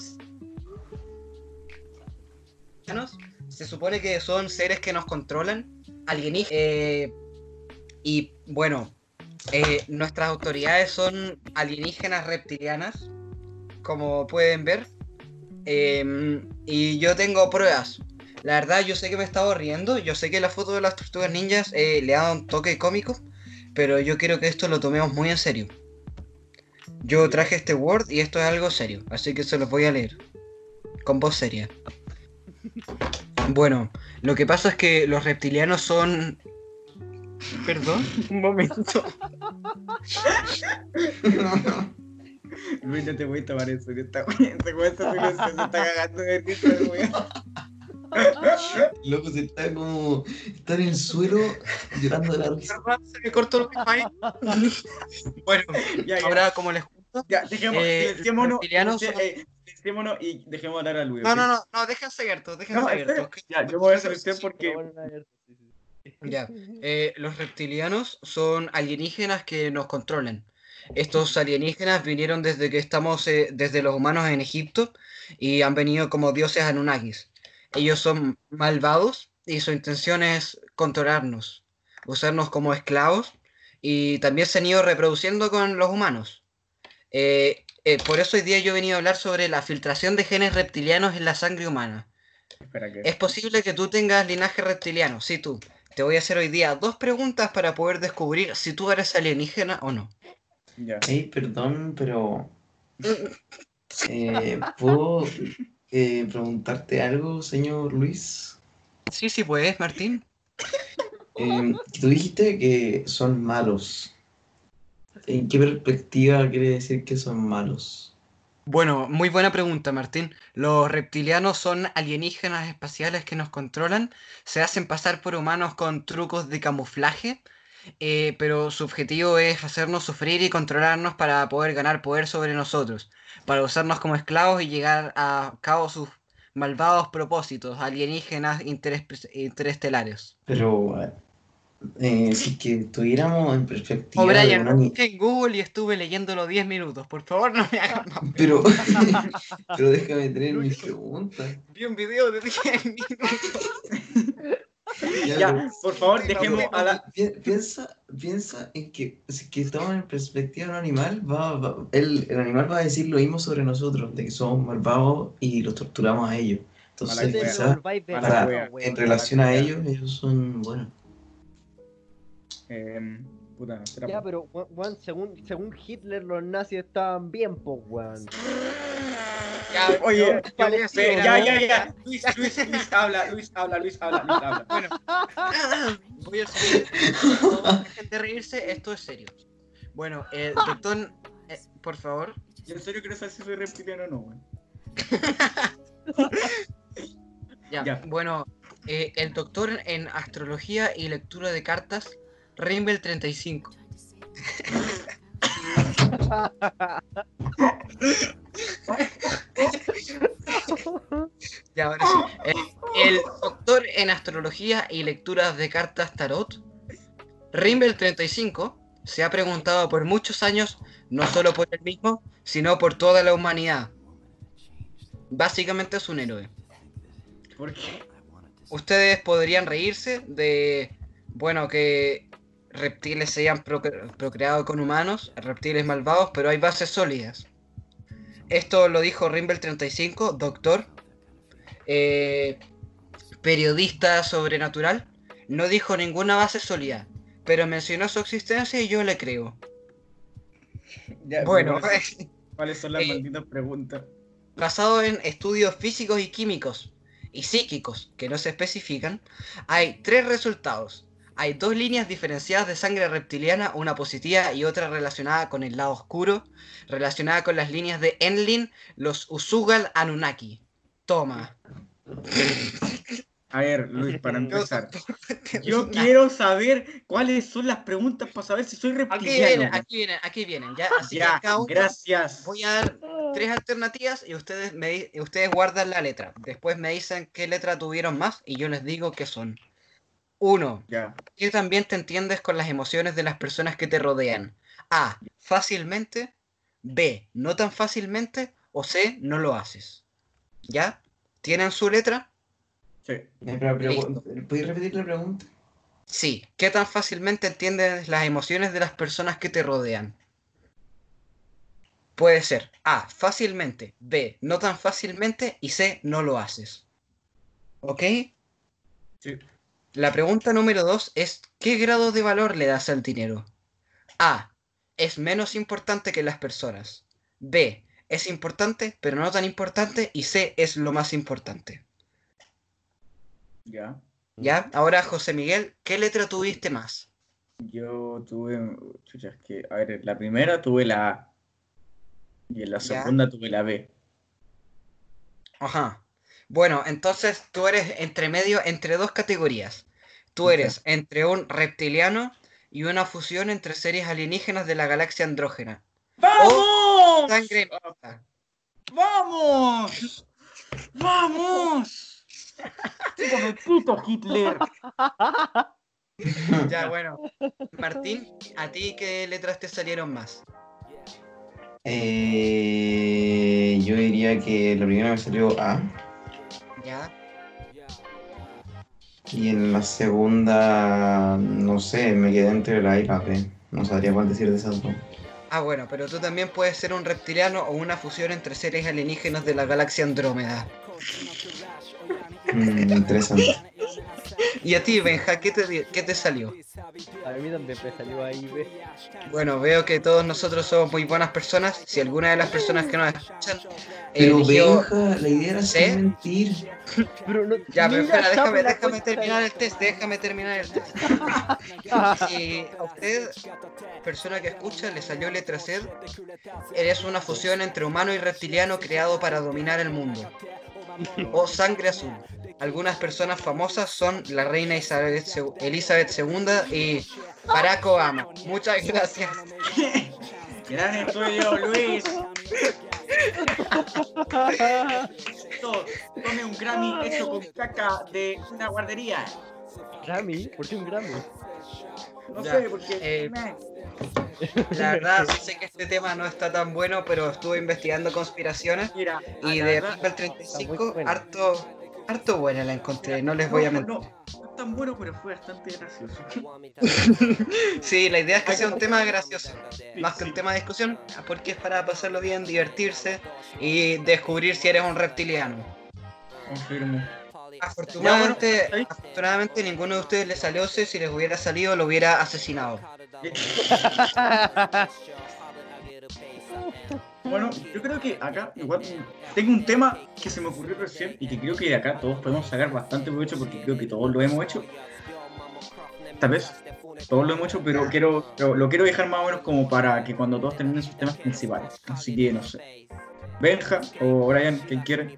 se supone que son seres que nos controlan, alienígenas. eh, y bueno, eh, nuestras autoridades son alienígenas reptilianas, como pueden ver. Em, y yo tengo pruebas. La verdad, yo sé que me estaba riendo. Yo sé que la foto de las tortugas ninjas eh, le ha dado un toque cómico. Pero yo quiero que esto lo tomemos muy en serio. Yo traje este Word y esto es algo serio. Así que se los voy a leer. Con voz seria. Bueno, lo que pasa es que los reptilianos son. Perdón, un momento. Luis, no te voy a tomar. Esta esta weá se está cagando de risa, weá. Loco, se está como. Está en el suelo llorando de la risa. Se me cortó el wifi. bueno, Ya, ya, ahora como les. Ya, dejemos, eh, son- eh, silenciémonos y dejemos hablar a Luis. No, no, no, no, déjense abiertos, déjense No, abiertos. Ya, yo voy a silenciar porque. Ya, eh, los reptilianos son alienígenas que nos controlan. Estos alienígenas vinieron desde que estamos, eh, desde los humanos en Egipto y han venido como dioses anunnakis. Ellos son malvados y su intención es controlarnos, usarnos como esclavos y también se han ido reproduciendo con los humanos. Eh, eh, por eso hoy día yo he venido a hablar sobre la filtración de genes reptilianos en la sangre humana. Que. Es posible que tú tengas linaje reptiliano, sí tú. Te voy a hacer hoy día dos preguntas para poder descubrir si tú eres alienígena o no. Ya. Ey, perdón, pero. eh, ¿Puedo eh, preguntarte algo, señor Luis? Sí, sí puedes, Martín. Eh, tú dijiste que son malos. ¿En qué perspectiva quiere decir que son malos? Bueno, muy buena pregunta, Martín. Los reptilianos son alienígenas espaciales que nos controlan, se hacen pasar por humanos con trucos de camuflaje eh, pero su objetivo es hacernos sufrir y controlarnos para poder ganar poder sobre nosotros, para usarnos como esclavos y llegar a cabo sus malvados propósitos alienígenas interes- interestelares. Pero eh, si que tuviéramos en perspectiva O de Brian, una en Google y estuve leyéndolo 10 minutos. Por favor, no me hagan más. Pero, pero déjame tener mis preguntas. Vi un video de 10 minutos. Ya, por favor, dejemos a la. Pi- Piensa, piensa en que si que estamos en perspectiva de un animal, va, va- el, el animal va a decir lo mismo sobre nosotros, de que somos malvados y los torturamos a ellos. Entonces, quizás en relación a ellos, ellos son buenos. Eh, puta, será- Ya, pero, we- weón, según, según Hitler, los nazis estaban bien, pues, weón. Ya, Oye, yo- yo ya, ya, ya, ya. Luis, Luis, Luis, habla, Luis, habla, Luis, habla, Luis, habla. Bueno, voy a seguir. Dejen de reírse, esto es serio. Bueno, el doctor, eh, por favor. Yo en serio quiero saber si soy reptiliano o no, güey. Ya, Ya. bueno, eh, el doctor en astrología y lectura de cartas, Rimbel 35. Ya, ahora sí. Eh, El, doctor en astrología y lecturas de cartas tarot, Rimbel 35, se ha preguntado por muchos años, no solo por él mismo, sino por toda la humanidad. Básicamente es un héroe. ¿Por qué? Ustedes podrían reírse de, bueno, que reptiles se hayan procre- procreado con humanos, reptiles malvados, pero hay bases sólidas. Esto lo dijo Rimbel 35, doctor, eh, periodista sobrenatural. No dijo ninguna base sólida, pero mencionó su existencia y yo le creo. Ya, Bueno, ¿cuáles, cuáles son las eh, malditas preguntas? basado en estudios físicos y químicos y psíquicos que no se especifican, hay tres resultados. Hay dos líneas diferenciadas de sangre reptiliana, una positiva y otra relacionada con el lado oscuro, relacionada con las líneas de Enlil, los Usugal Anunnaki. Toma. A ver, Luis, para empezar. Yo quiero saber cuáles son las preguntas para saber si soy Aquí reptiliano. vienen, güey. aquí vienen, aquí vienen. Ya, así que Ya, gracias. voy a dar tres alternativas y ustedes me ustedes guardan la letra. Después me dicen qué letra tuvieron más y yo les digo qué son. Uno, Ya, ¿qué también te entiendes con las emociones de las personas que te rodean? A, fácilmente. B, no tan fácilmente. O C, no lo haces. ¿Ya? ¿Tienen su letra? sí. Eh, ¿Puedes repetir la pregunta? Sí. ¿Qué tan fácilmente entiendes las emociones de las personas que te rodean? Puede ser A, fácilmente, B, no tan fácilmente y C, no lo haces. ¿Ok? Sí. La pregunta número 2 es ¿qué grado de valor le das al dinero? A, es menos importante que las personas. B, es importante pero no tan importante y C, es lo más importante. Ya. ¿Ya? Ahora, José Miguel, ¿qué letra tuviste más? Yo tuve. Chucha, es que. A ver, en la primera tuve la A. Y en la Ya. segunda tuve la B. Ajá. Bueno, entonces tú eres entre medio, entre dos categorías. Tú eres entre un reptiliano y una fusión entre seres alienígenas de la galaxia andrógena. ¡Vamos! Sangre mixta. ¡Vamos! ¡Vamos! ¡Sígame, pito, Hitler! Ya, bueno. Martín, ¿a ti qué letras te salieron más? Eh, yo diría que la primera me salió A y en la segunda, no sé, me quedé entre la A y la B. No sabría cuál decir de esas dos. Ah, bueno, pero tú también puedes ser un reptiliano o una fusión entre seres alienígenas de la galaxia Andrómeda. Mm, interesante. ¿Y a ti, Benja, qué te, qué te salió? A mí también me salió ahí, ve. Bueno, veo que todos nosotros somos muy buenas personas. Si alguna de las personas que nos escuchan Pero eligió... Benja, la idea era ¿Sí? mentir. Pero no, Ya, pero espera, déjame, déjame terminar el test, déjame terminar el test. Si a usted, persona que escucha, le salió letra C, eres una fusión entre humano y reptiliano creado para dominar el mundo. O sangre azul. Algunas personas famosas son la reina Isabel, Elizabeth II y Barack Obama. Muchas gracias. Gran estudio, Luis. Tome un Grammy hecho con caca de una guardería. Grammy, ¿por qué un Grammy? No Ya, sé, porque. eh, La verdad, sé que este tema no está tan bueno, pero estuve investigando conspiraciones Mira, y de Está 35, muy buena. harto, harto buena la encontré, no les voy a mentir. no, no es tan bueno, pero fue bastante gracioso. Sí, la idea es que sea un tema gracioso, más que un tema de discusión, porque es para pasarlo bien, divertirse y descubrir si eres un reptiliano. Confirmo. Afortunadamente, Ya, bueno, afortunadamente ninguno de ustedes le salió ese, si les hubiera salido lo hubiera asesinado. Bueno, yo creo que acá igual tengo un tema que se me ocurrió recién y que creo que de acá todos podemos sacar bastante provecho porque creo que todos lo hemos hecho. Tal vez todos lo hemos hecho, pero quiero pero lo quiero dejar más o menos como para que cuando todos terminen sus temas principales. Así que no sé. Benja o Brian, quien quiere.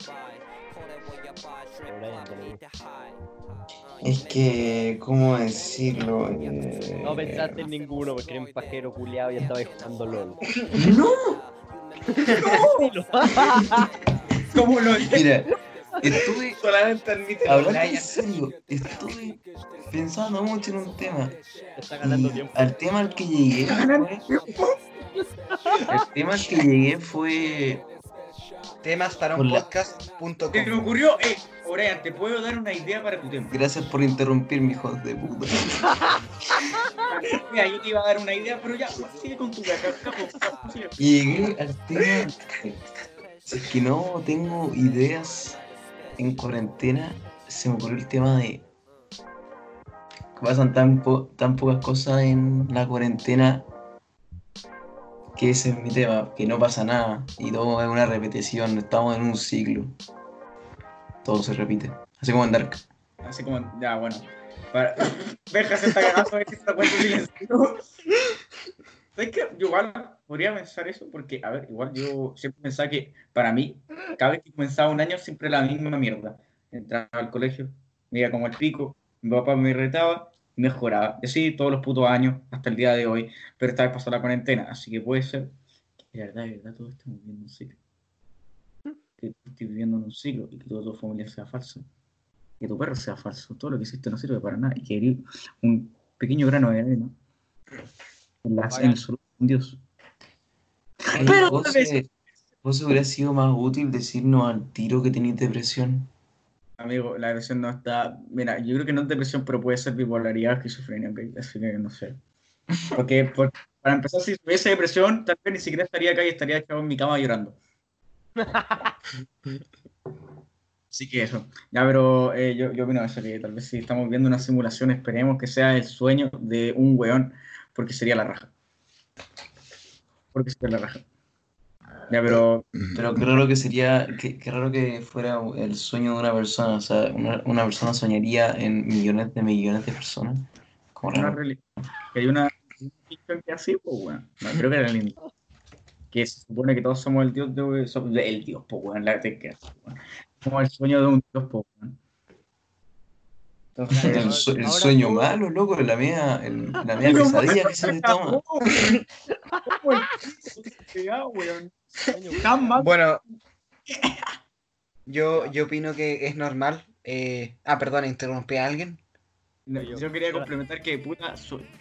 Es que, ¿cómo decirlo? Eh, No pensaste en ninguno porque era un pajero culiado y estaba jugando LOL. ¡No! ¿Cómo lo dije? Mira, estuve Solamente admite hablando en serio, estuve pensando mucho en un tema. Te está ganando Y tiempo. al tema al que llegué fue, el tema al que llegué fue temas para un podcast.com. Se me ocurrió, eh, Brian, te puedo dar una idea para tu tema. gracias por interrumpirme, hijos de puta. Mira, yo te iba a dar una idea, pero ya, sigue con tu caca, llegué al tema. Si es que no tengo ideas en cuarentena, se me ocurrió el tema de que pasan tan, po- tan pocas cosas en la cuarentena que ese es mi tema, que no pasa nada y todo es una repetición, estamos en un ciclo. Todo se repite, así como en Dark. Así como, ya, bueno. Para... Benja se está que está cuento silencio. ¿Sabes qué? Yo igual podría pensar eso porque, a ver, igual yo siempre pensaba que para mí, cada vez que comenzaba un año, siempre la misma mierda. Entraba al colegio, me iba como el pico, mi papá me retaba mejoraba. Y así todos los putos años hasta el día de hoy, pero esta vez pasó la cuarentena, así que puede ser que de verdad, de verdad, todos estamos viviendo un ciclo. Que tú estés viviendo en un ciclo y que toda tu familia sea falsa que tu perro sea falso, todo lo que hiciste no sirve para nada y que eres un pequeño grano de arena en, la, en el de Dios. Ay, Pero vos, vos hubiera sido más útil decirnos al tiro que tenéis depresión. Amigo, la depresión no está. Mira, yo creo que no es depresión, pero puede ser bipolaridad, esquizofrenia, ¿ok? Así que no sé. Porque por- para empezar, si tuviese depresión, tal vez ni siquiera estaría acá y estaría echado en mi cama llorando. Así que eso. Ya, pero eh, yo, yo opino eso, que tal vez si estamos viendo una simulación, esperemos que sea el sueño de un weón, porque sería la raja. Porque sería la raja. Ya, pero Pero qué raro que sería, qué, qué raro que fuera el sueño de una persona. O sea, una, una persona soñaría en millones de millones de personas. Como una hay una religión que así, pues, weón. No, creo que era lindo. Que se supone que todos somos el dios de, somos el dios, pues, weón. La te queda, weón. Somos el sueño de un dios, pues, weón. Entonces, El, su- el sueño malo, loco, la mía, el- la mía pesadilla que se te toma. Bueno, yo, yo opino que es normal. eh, Ah, perdón, interrumpí a alguien. No, Yo quería complementar que puta,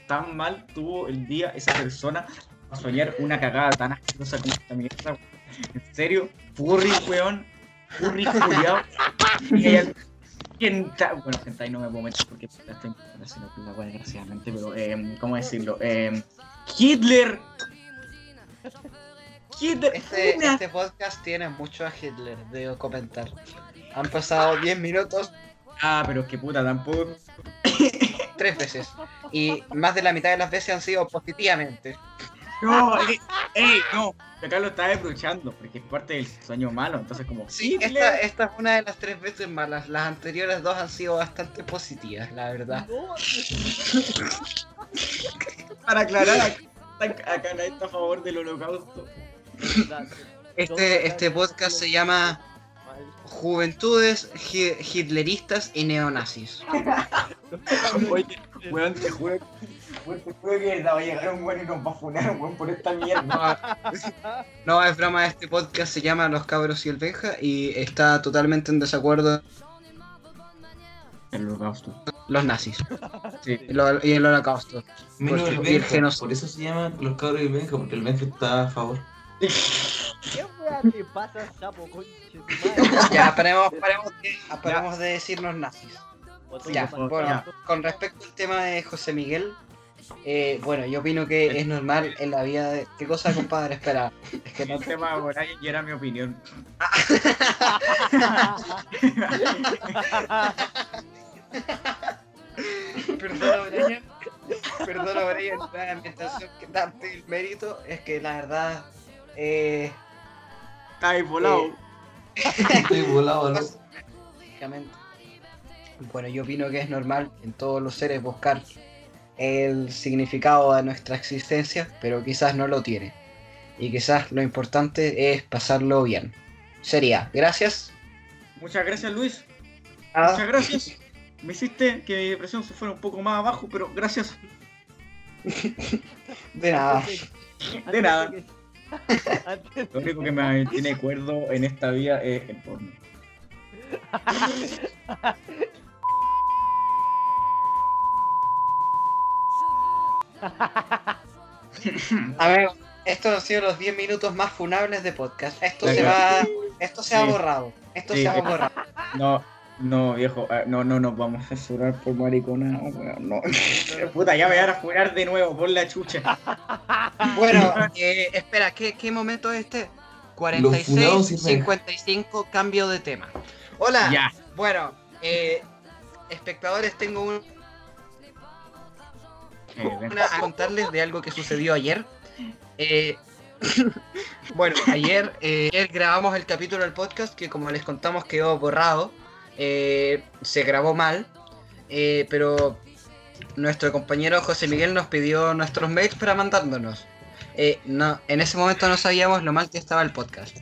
tan mal tuvo el día esa persona a soñar una cagada tan asquerosa como esta mierda. En serio, furry, weón. Furry, culiao. Y ella- ¿Quién ta- Bueno, gente, ahí no me puedo meter porque estoy haciendo weá, desgraciadamente, pero, eh, ¿cómo decirlo? Eh, Hitler. Hitler. Este, una- este podcast tiene mucho a Hitler, debo comentar. Han pasado 10 minutos Ah, pero es que puta, tampoco. tres veces. Y más de la mitad de las veces han sido positivamente. No, ey, ey, no. Acá lo está desbrochando porque es parte del sueño malo. Entonces, como Sí, Hitler. esta, esta es una de las tres veces malas. Las anteriores dos han sido bastante positivas, la verdad. Para aclarar, acá, acá nadie está a favor del holocausto. Este, este podcast se llama Juventudes Hi- Hitleristas y Neonazis. Oye, weón, te juro, Weón, te juro que va a llegar un weón y nos va a funar, weón, por esta mierda. No, es broma, este podcast se llama Los Cabros y el Benja y está totalmente en desacuerdo El holocausto. los nazis Sí. y lo- y el holocausto. Menos Porque- el y el Benja, genocidio. por eso se llama los cabros y el Benja, porque el Benja está a favor. ¿Qué weá te pasa, sapo, conche? Ya, paremos, paremos, de, paremos de decirnos nazis. Ya, bueno, con respecto al tema de José Miguel, eh, bueno, yo opino que es normal en la vida de... ¿Qué cosa, compadre? Espera, es que no El tema de Brian y era mi opinión. Perdona, Brian. Perdona, Brian, la ambientación que darte el mérito es que la verdad... Eh, Está ahí volado. Estoy volado, ¿no? Lógicamente. Bueno, yo opino que es normal en todos los seres buscar el significado de nuestra existencia, pero quizás no lo tiene. Y quizás lo importante es pasarlo bien. Sería, gracias. Muchas gracias, Luis. Ah, Muchas gracias. Me hiciste que mi depresión se fuera un poco más abajo, pero gracias. de nada. De nada. Lo único que me tiene cuerdo en esta vida es el porno. A ver, estos han sido los 10 minutos más funables de podcast. Esto se va. Esto se ha borrado. Esto Sí. se ha borrado. No, no, viejo, eh, no, no nos vamos a censurar por maricona, weón, no. Puta, ya me van a funar de nuevo por la chucha. Bueno, eh, espera, ¿qué, ¿qué momento es este? funados 46, sin 55, cambio de tema. Hola. Ya. Bueno, eh, espectadores, tengo un- una a contarles de algo que sucedió ayer. Eh, bueno, ayer, eh, ayer grabamos el capítulo del podcast que como les contamos quedó borrado. Eh, se grabó mal, eh, pero nuestro compañero José Miguel nos pidió nuestros mails para mandándonos. Eh, no, en ese momento no sabíamos lo mal que estaba el podcast.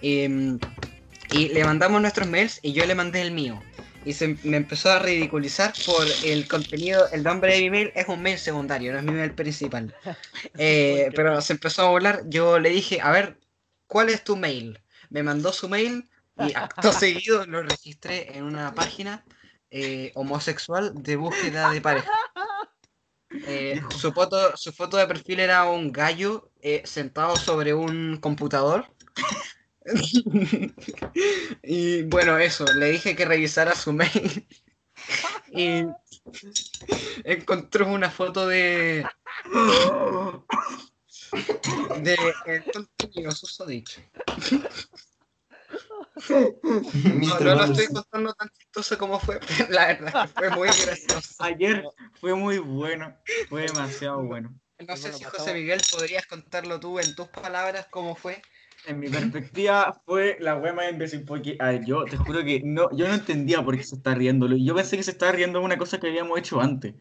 Em, y le mandamos nuestros mails y yo le mandé el mío. Y se me empezó a ridiculizar por el contenido, el nombre de mi mail es un mail secundario, no es mi mail principal. Eh, pero se empezó a volar, yo le dije, a ver, ¿cuál es tu mail? Me mandó su mail y acto seguido lo registré en una página eh, homosexual de búsqueda de pareja. Eh, su, foto, su foto de perfil era un gallo eh, sentado sobre un computador. y bueno, eso, le dije que revisara su mail. y encontró una foto de. de el tonto susodicho. No, no lo estoy contando tan chistoso como fue, la verdad fue muy gracioso. Ayer fue muy bueno, fue demasiado bueno. No sé Bueno, si José Miguel podrías contarlo tú en tus palabras cómo fue. En mi perspectiva fue la wea más imbécil porque a ver, yo te juro que no, yo no entendía por qué se está riendo. Yo pensé que se estaba riendo de una cosa que habíamos hecho antes.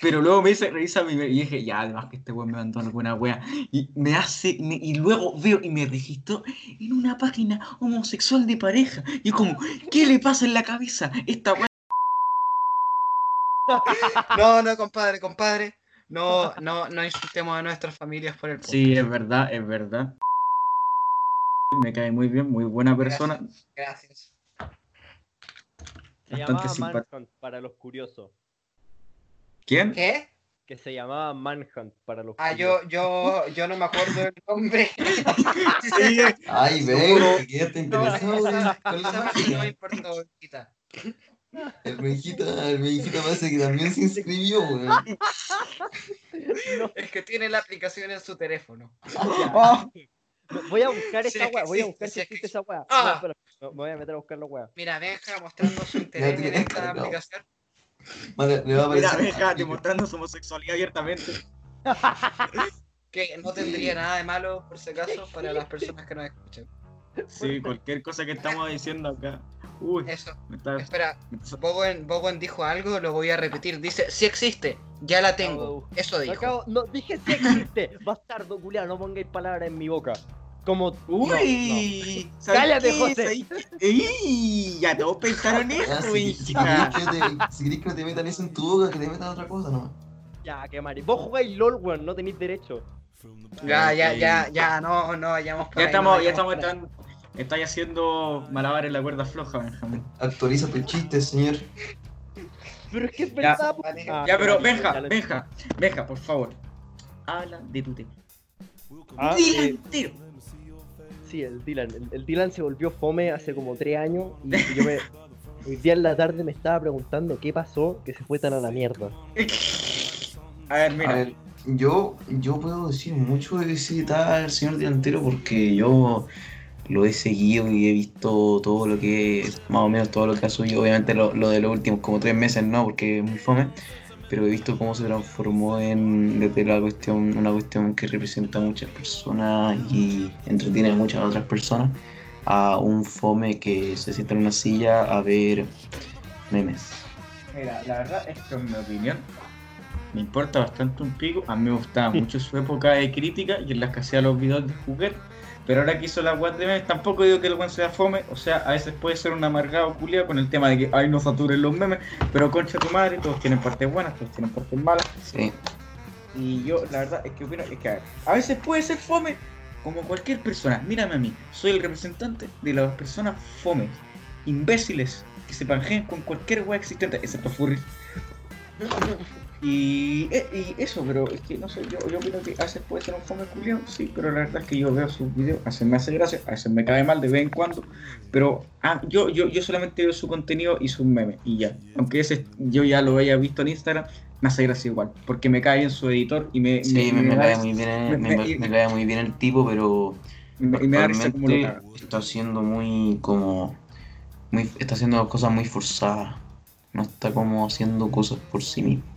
Pero luego me dice, revisa mi mail", y dije, ya, además que este weón me mandó alguna wea. Y me hace, me- y luego veo y me registró en una página homosexual de pareja. Y yo como, ¿qué le pasa en la cabeza? Esta wea. No, no, compadre, compadre. No, no, no insultemos a nuestras familias por el podcast. Sí, es verdad, es verdad. Me cae muy bien, muy buena persona. Gracias. Se Bastante simpático. Para los curiosos. ¿Quién? ¿Qué? Que se llamaba Manhunt para los Ah, yo, yo, yo no me acuerdo del nombre. Sí, Ay, ven, que ya te No, esa, esa parte no me importa. El Benjita, el Benjita parece que también se inscribió, weón. Es que tiene la aplicación en su teléfono. Oh, Voy a buscar Si esa weá, voy a buscar si existe esa weá. Ah. No, me voy a meter a buscar la weá. Mira, Benja mostrando su interés en esta cargado. aplicación. Le va a mira, deja demostrando su homosexualidad abiertamente. Que no tendría nada de malo, por si acaso, para las personas que nos escuchan. Sí, cualquier cosa que estamos diciendo acá. Uy, Eso. me está. Espera, Bowen, Bowen dijo algo, lo voy a repetir. Dice, sí existe, ya la tengo. Eso Lo dijo. acabo- no, dije si existe. Bastardo, culiao, no pongáis palabras en mi boca. Como. Uy, ¿sabes Cállate, qué? José. ¡Ey! Ya todos pensaron Ah, eso, si, si si querés que no te metan eso en tu boca, que te metan otra cosa, ¿no? Ya, qué mari. Vos jugáis LOL, weón, no tenéis derecho. Ya, ya, ya, ya, no, no vayamos por Ya ahí, estamos, no ya estamos entrando. Estáis haciendo malabares en la cuerda floja, Benjamín. Actualiza tu chiste, señor. Pero es que es Ya, verdad, vale. Ah, Ya, pero ya Benja, lo- Benja, Benja, por favor. Habla de tu tema. Ah, Dile eh, entero. Sí, el Dylan. El, el Dylan se volvió fome hace como tres años y y yo me. Hoy día en la tarde me estaba preguntando qué pasó que se fue tan a la mierda. A ver, mira. A ver, yo, yo puedo decir mucho de ese tal señor delantero porque yo lo he seguido y he visto todo lo que, más o menos todo lo que ha subido. Obviamente lo, lo de los últimos como tres meses no, porque es muy fome. Pero he visto cómo se transformó en desde la cuestión, una cuestión que representa a muchas personas y entretiene a muchas otras personas, a un fome que se sienta en una silla a ver memes. Mira, la verdad es que en mi opinión me importa bastante un pico. A mí me gustaba mucho su época de crítica y en las que hacía los videos de juguete. Pero ahora que hizo la web de memes, tampoco digo que el buen sea fome. O sea, a veces puede ser un amargado culiado con el tema de que ay no saturen los memes. Pero concha tu madre, todos tienen partes buenas, todos tienen partes malas. Sí. Y yo, la verdad, es que opino, es que a, ver, a veces puede ser fome como cualquier persona. Mírame a mí, soy el representante de las personas fomes, imbéciles, que se panjeen con cualquier wea existente, excepto furries. Y, eh, y eso, pero es que no sé, yo, yo opino que a veces puede ser un fome culiao, sí, pero la verdad es que yo veo sus videos, a veces me hace gracia, a veces me cae mal de vez en cuando, pero ah, yo, yo, yo solamente veo su contenido y sus memes, y ya. Aunque ese yo ya lo haya visto en Instagram, me hace gracia igual, porque me cae bien su editor y me, Sí, me, cae muy bien, me- cae muy bien el tipo, pero y me- da risa como lo está haciendo muy como muy está haciendo cosas muy forzadas. No está como haciendo cosas por sí mismo.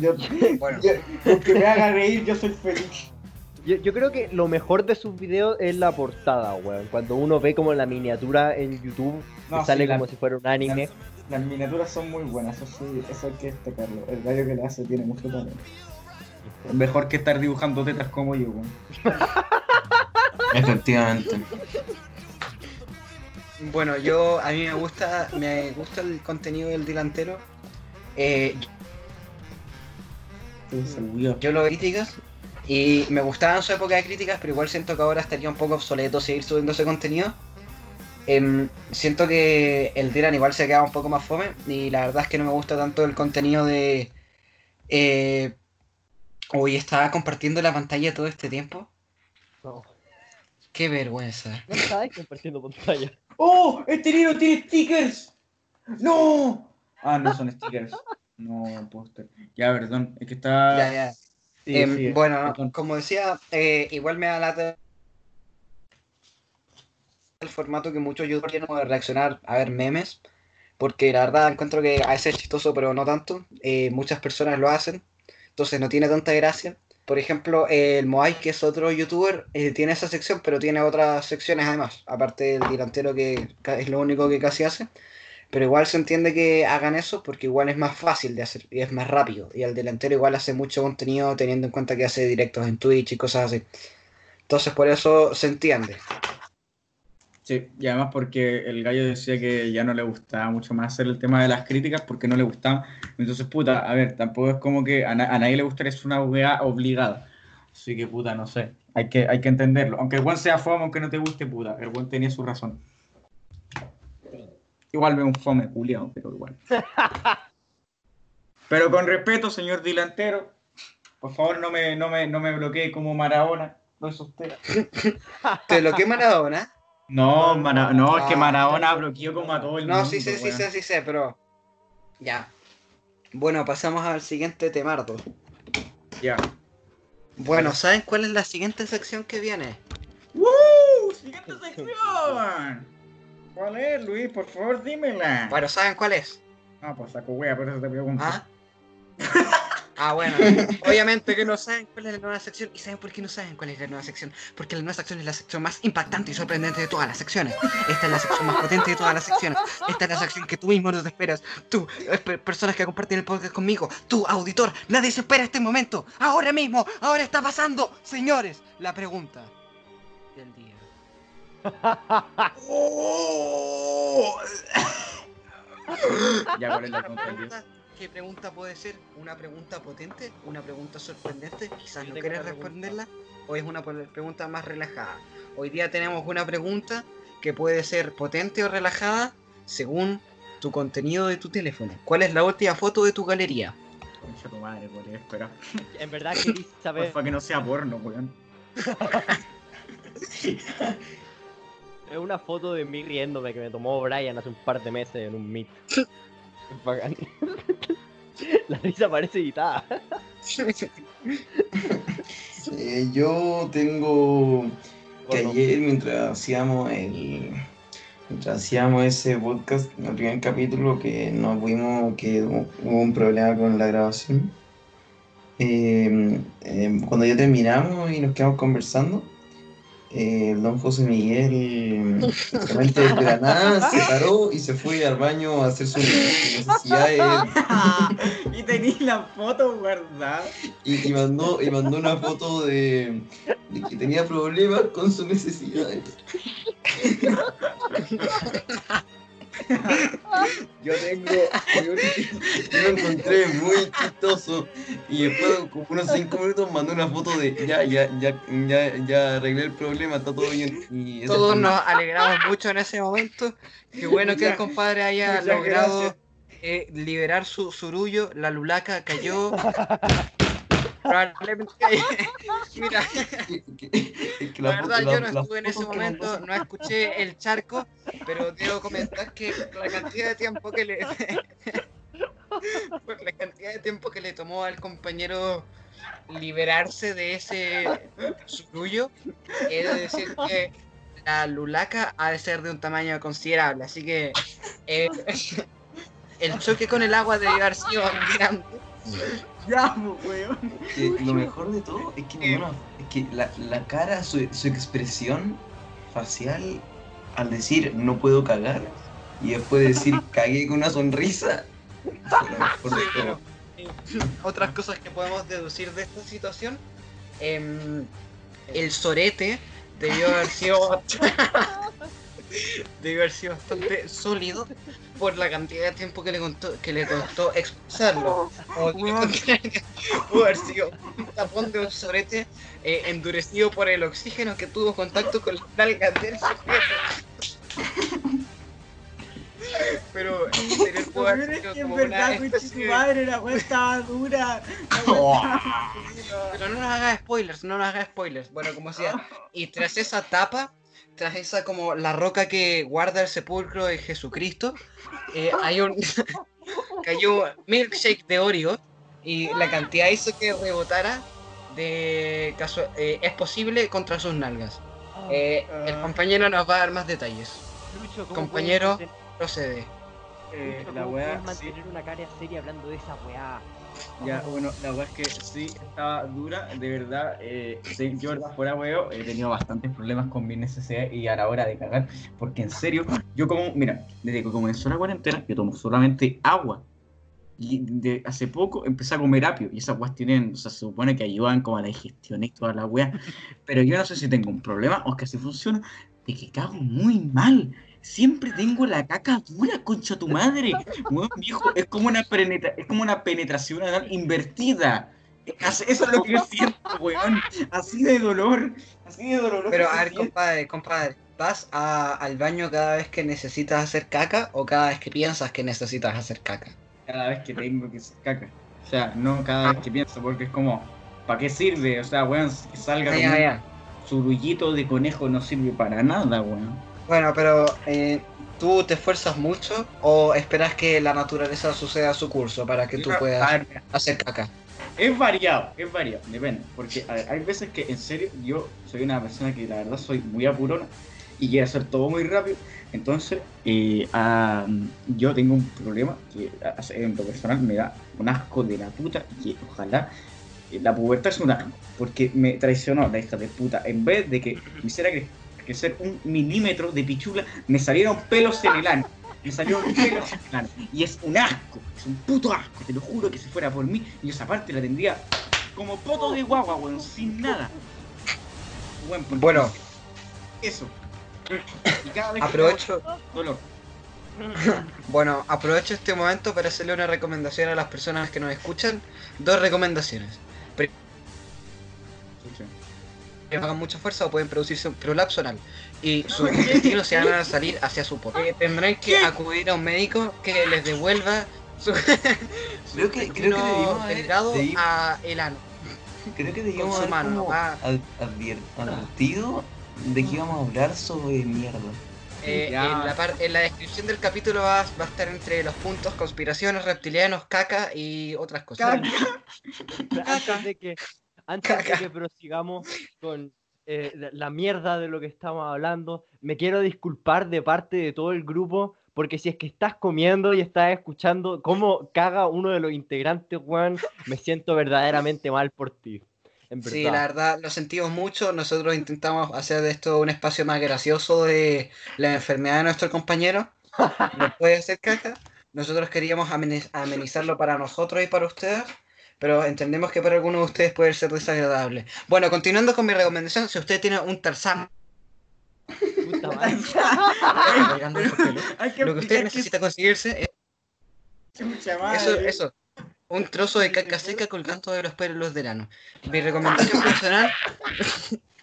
Yo, Bueno. yo- aunque me haga reír, yo soy feliz. Yo, yo creo que lo mejor de sus videos es la portada, weón. Cuando uno ve como la miniatura en YouTube, que No, sale sí, la- como si fuera un anime. Las miniaturas son muy buenas, eso sí, eso hay que destacarlo. El gallo que le hace tiene mucho talento. Mejor que estar dibujando tetas como yo, weón. Efectivamente. Bueno, yo a mí me gusta, me gusta el contenido del delantero. Eh, bugueó. yo lo críticas y me gustaba en su época de críticas, pero igual siento que ahora estaría un poco obsoleto seguir subiendo ese contenido. Em, siento que el Dylan igual se queda un poco más fome y la verdad es que no me gusta tanto el contenido de... Eh, Uy, estaba compartiendo la pantalla todo este tiempo. No, Qué vergüenza. no estabas compartiendo pantalla. ¡Oh! ¡Este niño tiene stickers! ¡No! Ah, no son stickers. No, póster. Ya, perdón, es que está. Ya, ya. Sí, Em, sí, bueno, perdón. como decía, eh, igual me da lata el formato que muchos youtubers tienen de reaccionar a ver memes, porque la verdad encuentro que a veces es chistoso, pero no tanto. Eh, muchas personas lo hacen, entonces no tiene tanta gracia. Por ejemplo, eh, el Moai, que es otro youtuber, eh, tiene esa sección, pero tiene otras secciones además, aparte del delantero que es lo único que casi hace. Pero igual se entiende que hagan eso porque igual es más fácil de hacer y es más rápido. Y el delantero igual hace mucho contenido teniendo en cuenta que hace directos en Twitch y cosas así. Entonces por eso se entiende. Sí, y además porque el gallo decía que ya no le gustaba mucho más hacer el tema de las críticas porque no le gustaba. Entonces, puta, a ver, tampoco es como que a, a nadie le gustaría es una weá obligada. Así que, puta, no sé. Hay que, hay que entenderlo. Aunque el buen sea fome, aunque no te guste, puta. El buen tenía su razón. Igual veo un fome culiao, pero igual. Pero con respeto, señor delantero, por favor no me, no me, no me bloquee como Maradona. No es usted. ¿Te lo que Maradona? No, Mara- no, es que Ah. Maradona bloqueó como a todo el mundo. No, sí sé, sí sé, sí sé, pero... Ya. Bueno, pasamos al siguiente temardo. Ya. Bueno, ¿saben cuál es la siguiente sección que viene? ¡Woo! ¡Siguiente sección! ¿Cuál es, Luis? Por favor, dímela. Bueno, ¿saben cuál es? Ah, pues saco wea, por eso te pregunto. ¿Ah? Ah, bueno, obviamente que no saben cuál es la nueva sección. ¿Y saben por qué no saben cuál es la nueva sección? Porque la nueva sección es la sección más impactante y sorprendente de todas las secciones. Esta es la sección más potente de todas las secciones. Esta es la sección que tú mismo no te esperas. Tú, eh, per- personas que comparten el podcast conmigo. Tú, auditor, nadie se espera este momento. Ahora mismo, ahora está pasando. Señores, la pregunta del día. Ya, ¿cuál es la pregunta del día? qué pregunta puede ser? ¿Una pregunta potente? ¿Una pregunta sorprendente? Quizás no quieres responderla. ¿O es una pre- pregunta más relajada? Hoy día tenemos una pregunta que puede ser potente o relajada según tu contenido de tu teléfono. ¿Cuál es la última foto de tu galería? Concha tu madre, weón, espera. En verdad queréis saber. Porfa que no sea porno, weón. Es una foto de mí riéndome que me tomó Brian hace un par de meses en un meet. Bacán. La risa parece editada. Yo tengo que ayer mientras hacíamos el mientras hacíamos ese podcast, el primer capítulo que no pudimos, que hubo hubo un problema con la grabación. eh, eh, cuando ya terminamos y nos quedamos conversando, eh, el don José Miguel prácticamente de la nada se paró y se fue al baño a hacer sus necesidades y tenéis la foto guardada. y, y mandó, y mandó una foto de, de que tenía problemas con sus necesidades. Yo tengo. Yo lo encontré muy chistoso y después como unos 5 minutos mandó una foto de ya, ya, ya, ya, ya arreglé el problema, está todo bien. Y Todos nos alegramos mucho en ese momento. Qué bueno que el compadre haya logrado eh, liberar su surullo. La lulaca cayó. Probablemente. Mira, la verdad yo no estuve en ese momento, no escuché el charco, pero debo comentar que la cantidad de tiempo que le. por la cantidad de tiempo que le tomó al compañero liberarse de ese surullo, he de decir que la lulaca ha de ser de un tamaño considerable, así que eh, el choque con el agua debe haber sido grande. Ya, pues, weón. que lo mejor de todo es que, ninguna- es que la, la cara, su, su expresión facial al decir no puedo cagar y después decir cagué con una sonrisa. fue lo mejor de Sí, todo. pero, eh, otras cosas que podemos deducir de esta situación. em, el sorete debió haber sido debió haber sido bastante sólido por la cantidad de tiempo que le contó, que le costó expulsarlo. O de lo contrario, pudo haber sido un tapón de un sorete eh, endurecido por el oxígeno que tuvo contacto con las nalgas del sujeto. Pero en pudo haber sido una verdad, tu madre, la weá estaba dura. Estaba dura. Pero no nos haga spoilers, no nos haga spoilers. Bueno, como decía, y tras esa tapa, tras esa como la roca que guarda el sepulcro de Jesucristo, eh, hay un cayó milkshake de Oreo y la cantidad hizo que rebotara de caso eh, es posible contra sus nalgas. Eh, el Ah. compañero nos va a dar más detalles. Lucho, ¿cómo compañero, Procede. Eh, mantener- la ¿cómo weá, puedes sí, mantener una cara seria hablando de esa weá? Ya, bueno, la weá es que sí estaba dura, de verdad. Eh, sí, yo, verdad, fuera weón, he tenido bastantes problemas con mi necesidad y a la hora de cagar, porque en serio, yo como, mira, desde que comenzó la cuarentena, yo tomo solamente agua. Y de hace poco empecé a comer apio, y esas weas tienen, o sea, se supone que ayudan como a la digestión y toda la wea. Pero yo no sé si tengo un problema o es que así funciona, de que cago muy mal. Siempre tengo la caca dura, concha tu madre. Weón, viejo, es como una penetra- es como una penetración anal invertida. Eso es lo que yo siento, weón. Así de dolor. Así de doloroso. Pero a ver, siente. compadre, compadre, ¿vas a- al baño cada vez que necesitas hacer caca o cada vez que piensas que necesitas hacer caca? cada vez que tengo que hacer caca. O sea, no cada vez que pienso, porque es como, ¿para qué sirve? O sea, weón, que salga Ah, como ya, un ya. surullito de conejo no sirve para nada, weón. Bueno, pero eh, ¿tú te esfuerzas mucho o esperas que la naturaleza suceda su curso para que tú A puedas hacer caca? Es variado, es variado, depende. Porque a ver, hay veces que en serio yo soy una persona que la verdad soy muy apurona y quiero hacer todo muy rápido. Entonces, eh, ah, yo tengo un problema que a- a- en lo personal me da un asco de la puta y que ojalá eh, la pubertad es un asco. Porque me traicionó la hija de puta. En vez de que me hiciera cre- crecer un milímetro de pichula, me salieron pelos en el ano. Me salieron pelos en el ano. Y es un asco, es un puto asco, te lo juro que si fuera por mí, yo esa parte la tendría como poto de guagua, weón, sin nada. Bueno. Eso. Y cada vez que Aprovecho, cago, dolor. Bueno, aprovecho este momento para hacerle una recomendación a las personas que nos escuchan. Dos recomendaciones. Que hagan mucha fuerza o pueden producirse un prolapso anal. Y sus intestinos se van a salir hacia su poto. Eh, tendrán que acudir a un médico que les devuelva su, Creo que, creo que debimos haber- delgado a el ano. creo que debíamos haber mano, como advier- advertido de que íbamos a hablar sobre mierda. Eh, en, la par- en la descripción del capítulo va, va a estar entre los puntos conspiraciones, reptilianos, caca y otras cosas. Antes de que, antes de que prosigamos con eh, la- mierda de lo que estamos hablando, me quiero disculpar de parte de todo el grupo, porque si es que estás comiendo y estás escuchando cómo caga uno de los integrantes, weón, me siento verdaderamente mal por ti. Sí, la verdad, lo sentimos mucho. Nosotros intentamos hacer de esto un espacio más gracioso de la enfermedad de nuestro compañero. Después de hacer caca, nosotros queríamos ameni- amenizarlo para nosotros y para ustedes, pero entendemos que para algunos de ustedes puede ser desagradable. Bueno, continuando con mi recomendación, si usted tiene un Tarzán Puta madre. lo que usted necesita conseguirse es eso, eso, un trozo de caca seca colgando de los pelos del ano. Mi recomendación personal,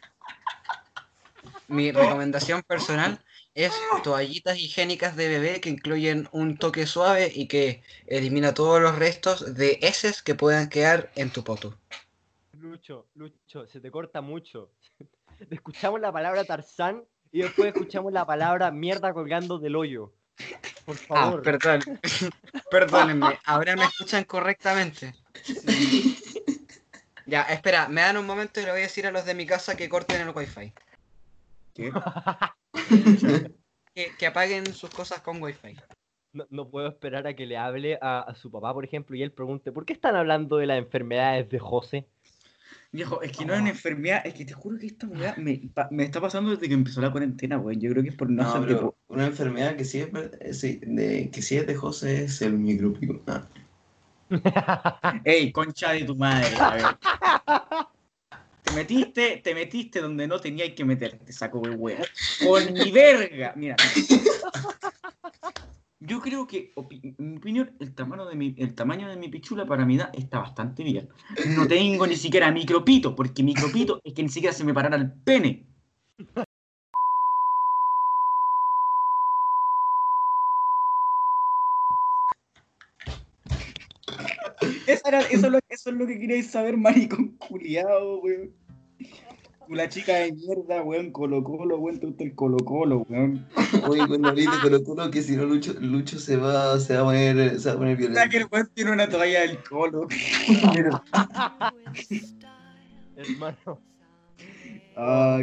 mi recomendación personal es toallitas higiénicas de bebé que incluyen un toque suave y que elimina todos los restos de heces que puedan quedar en tu poto. Lucho, Lucho, se te corta mucho. Escuchamos la palabra Tarzán y después escuchamos la palabra mierda colgando del hoyo. Por Ah, favor. perdón. Perdónenme, ahora me escuchan correctamente. Ya, espera, me dan un momento y le voy a decir a los de mi casa que corten el wifi. ¿Qué? Que, que apaguen sus cosas con wifi. No, no puedo esperar a que le hable a, a su papá, por ejemplo, y él pregunte, ¿por qué están hablando de las enfermedades de José? Viejo, es que no es una enfermedad, es que te juro que esta weá me, está pasando desde que empezó la cuarentena, weón. Yo creo que es por no, una enfermedad que sí es, eh, sí, de, que sí es de José es el micropico. Ah. Ey, concha de tu madre, a ver. Te metiste, te metiste donde no tenías que meterte, saco de hueá. Con mi verga. Mira. Yo creo que, en mi opinión, el tamaño de mi, el tamaño de mi pichula para mi edad está bastante bien. No tengo ni siquiera micropito, porque micropito es que ni siquiera se me parara el pene. Eso, es lo, que queríais saber, maricón culiado, weón. Tú la chica de mierda, weón, Colo Colo, weón, te gusta el Colo Colo, weón. Oye, cuando hablé de Colo Colo, que si no Lucho, Lucho se va, se va a poner, se va a poner Mira que violento. el weón tiene una toalla del Colo. Hermano, Ah,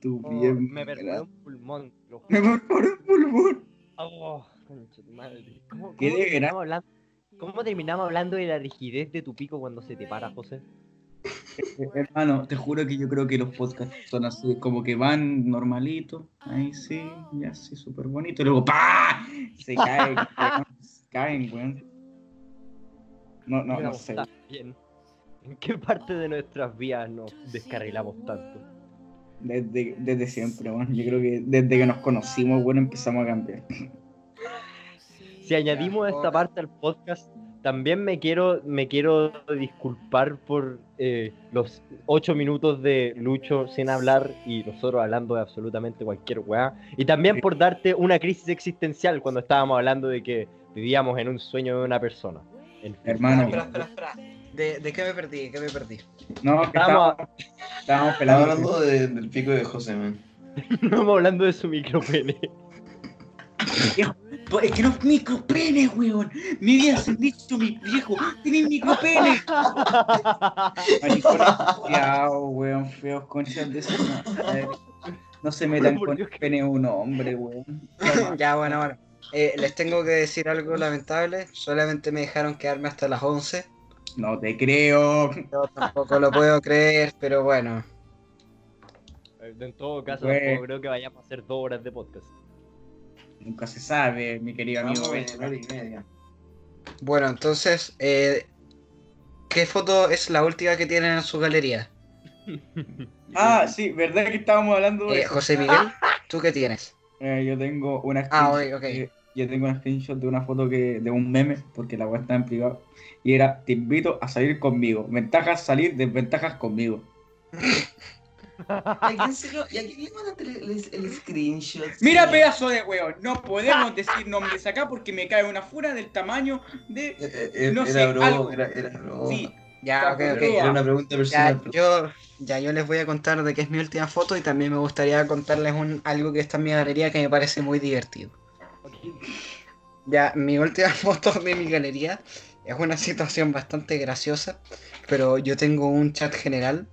tú oh, bien. me perdió un pulmón. lo Me perforó el pulmón. Oh, concha tu madre. ¿Cómo, Qué cómo desgra- terminamos hablando, ¿Cómo terminamos hablando de la rigidez de tu pico cuando se te para, José? Hermano, te juro que yo creo que los podcasts son así, como que van normalitos. Ahí sí, ya sí, súper bonito. Y luego ¡pah! Se caen. Se caen, weón. No, no, no sé. bien. ¿En qué parte de nuestras vías nos descarrilamos tanto? Desde, desde siempre, weón. Yo creo que desde que nos conocimos, bueno, empezamos a cambiar. Si añadimos esta parte al podcast, también me quiero, me quiero disculpar por eh, los ocho minutos de Lucho sin hablar y nosotros hablando de absolutamente cualquier weá. Y también por darte una crisis existencial cuando estábamos hablando de que vivíamos en un sueño de una persona. En fin. Hermano, Espera, espera, espera. ¿De, de qué me perdí? ¿De qué me perdí? no, Estábamos- estábamos, pelando. hablando de- del pico de José, man. Estamos hablando de su micropene. Es que no es micropene, weón. Mi vida se han dicho mi viejo. Tiene micropene. Maricones weón. Feos conchas de su madre. No se metan con Dios el pene un hombre, weón. ya, bueno, bueno. Eh, les tengo que decir algo lamentable. Solamente me dejaron quedarme hasta las 11. No te creo. Yo tampoco lo puedo creer, pero bueno. En todo caso, tampoco creo que vayamos a hacer dos horas de podcast. Nunca se sabe, mi querido amigo. Vamos en hora y media. Bueno, entonces, eh, ¿qué foto es la última que tienen en su galería? Ah, sí, ¿verdad que estábamos hablando de Eh, eso? José Miguel, ¿tú qué tienes? Eh, yo tengo una Ah, screenshot ok, ok. de yo tengo un screenshot de una foto que de un meme, porque la web está en privado, y era, te invito a salir conmigo. Ventajas salir, desventajas conmigo. ¿A quién se lo- ¿Y a quién le mandaste el, el- el screenshot? Mira, Sí. pedazo de weón, no podemos decir nombres acá porque me cae una fura del tamaño de... Eh, eh, eh, No era sé, broma, algo. era, era broma. Sí, Ya, ok, ok. Era una pregunta Ya, personal. pero- yo, ya yo les voy a contar de qué es mi última foto y también me gustaría contarles un, algo que está en mi galería que me parece muy divertido. Ya, mi última foto de mi galería es una situación bastante graciosa, pero yo tengo un chat general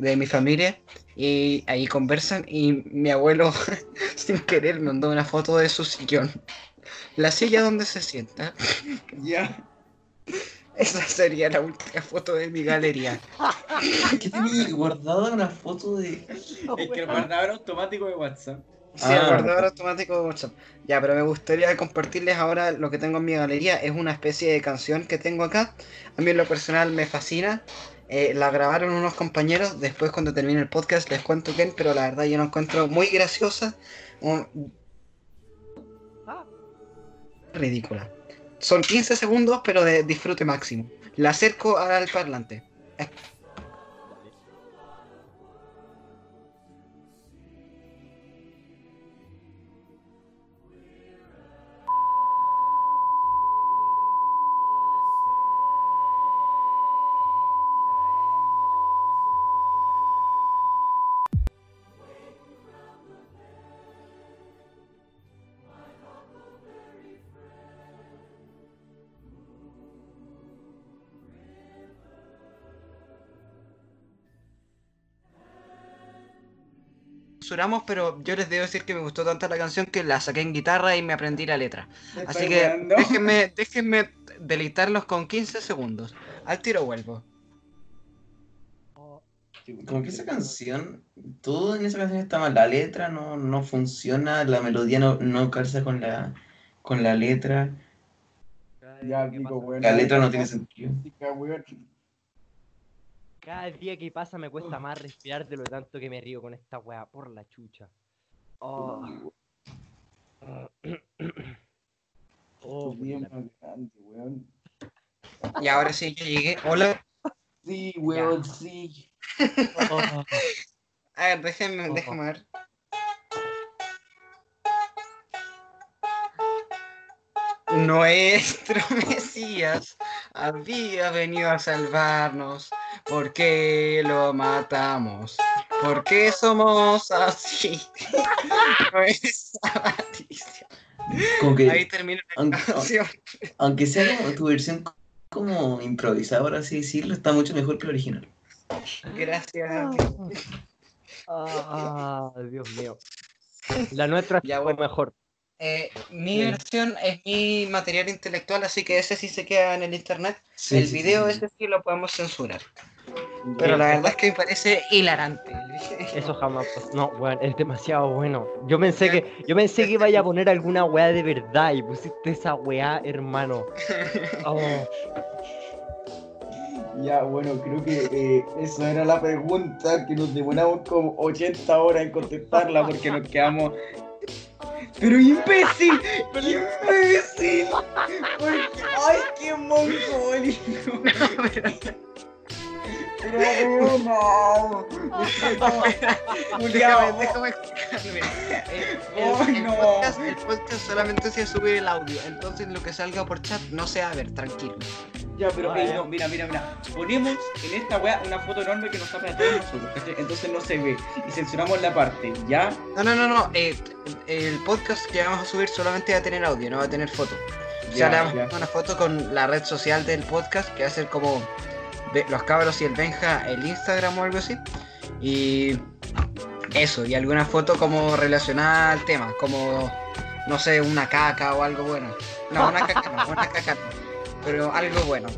de mi familia y ahí conversan y mi abuelo sin querer mandó una foto de su sillón. La silla donde se sienta. ya. Esa sería la última foto de mi galería. ¿Qué tenía guardada una foto de.? Es que el guardador automático de WhatsApp. Sí, Ah. el guardador automático de WhatsApp. Ya, pero me gustaría compartirles ahora lo que tengo en mi galería. Es una especie de canción que tengo acá. A mí en lo personal me fascina. Eh, la grabaron unos compañeros. Después cuando termine el podcast les cuento quién, pero la verdad yo la encuentro muy graciosa. un- Ridícula. Son 15 segundos, pero de disfrute máximo. La acerco al parlante. Pero yo les debo decir que me gustó tanto la canción que la saqué en guitarra y me aprendí la letra. Así que déjenme, déjenme deleitarlos con 15 segundos. Al tiro vuelvo. Como que esa canción, todo en esa canción está mal. La letra no, no funciona, la melodía no, no calza con la, con la letra. Ya. La letra no tiene sentido. Cada día que pasa me cuesta más respirar de lo tanto que me río con esta weá por la chucha. Oh. Oh, Bien puta la- más grande, weón. Y ahora sí, ya llegué. Hola. Sí, weón, sí. oh. A ver, déjenme, déjenme ver. Nuestro Mesías había venido a salvarnos. ¿Por qué lo matamos? ¿Por qué somos así? Nuestra maldición. Como que, Ahí termina la aunque, canción. aunque sea como tu versión como improvisada, por así decirlo, está mucho mejor que la original. Gracias. Ah, Dios mío. La nuestra Ya, fue bueno. mejor. Eh, mi versión es mi material intelectual, así que ese sí se queda en el internet. Sí, el sí, video sí, sí. ese sí lo podemos censurar. Pero la verdad es que me parece hilarante. Eso jamás pasó. No, weón, es demasiado bueno. Yo pensé que, yo pensé que iba a poner alguna weá de verdad y pusiste esa weá, hermano. Oh, Ya, bueno, creo que eh, esa era la pregunta que nos demoramos como 80 horas en contestarla porque nos quedamos. ¡Pero imbécil! ¡Imbécil! Porque- ¡Ay, qué mongólico! Pero weón, no. déjame, déjame explicarme. Eh, El, Oh, el no. podcast, el podcast solamente se sube el audio, entonces lo que salga por chat no se va a ver, tranquilo. Ya, pero ya. no, mira, mira, mira. Ponemos en esta weá una foto enorme que nos tapa a todos nosotros, ¿cachai? Entonces no se ve. Y censuramos la parte, ¿ya? No, no, no, no. eh, el podcast que vamos a subir solamente va a tener audio, no va a tener foto. O sea, Ya, le vamos a poner una foto con la red social del podcast, que va a ser como los cabros y el Benja, el Instagram o algo así. Y eso, y alguna foto como relacionada al tema, como, no sé, una caca o algo bueno. No, una caca no, una caca no. Pero algo bueno.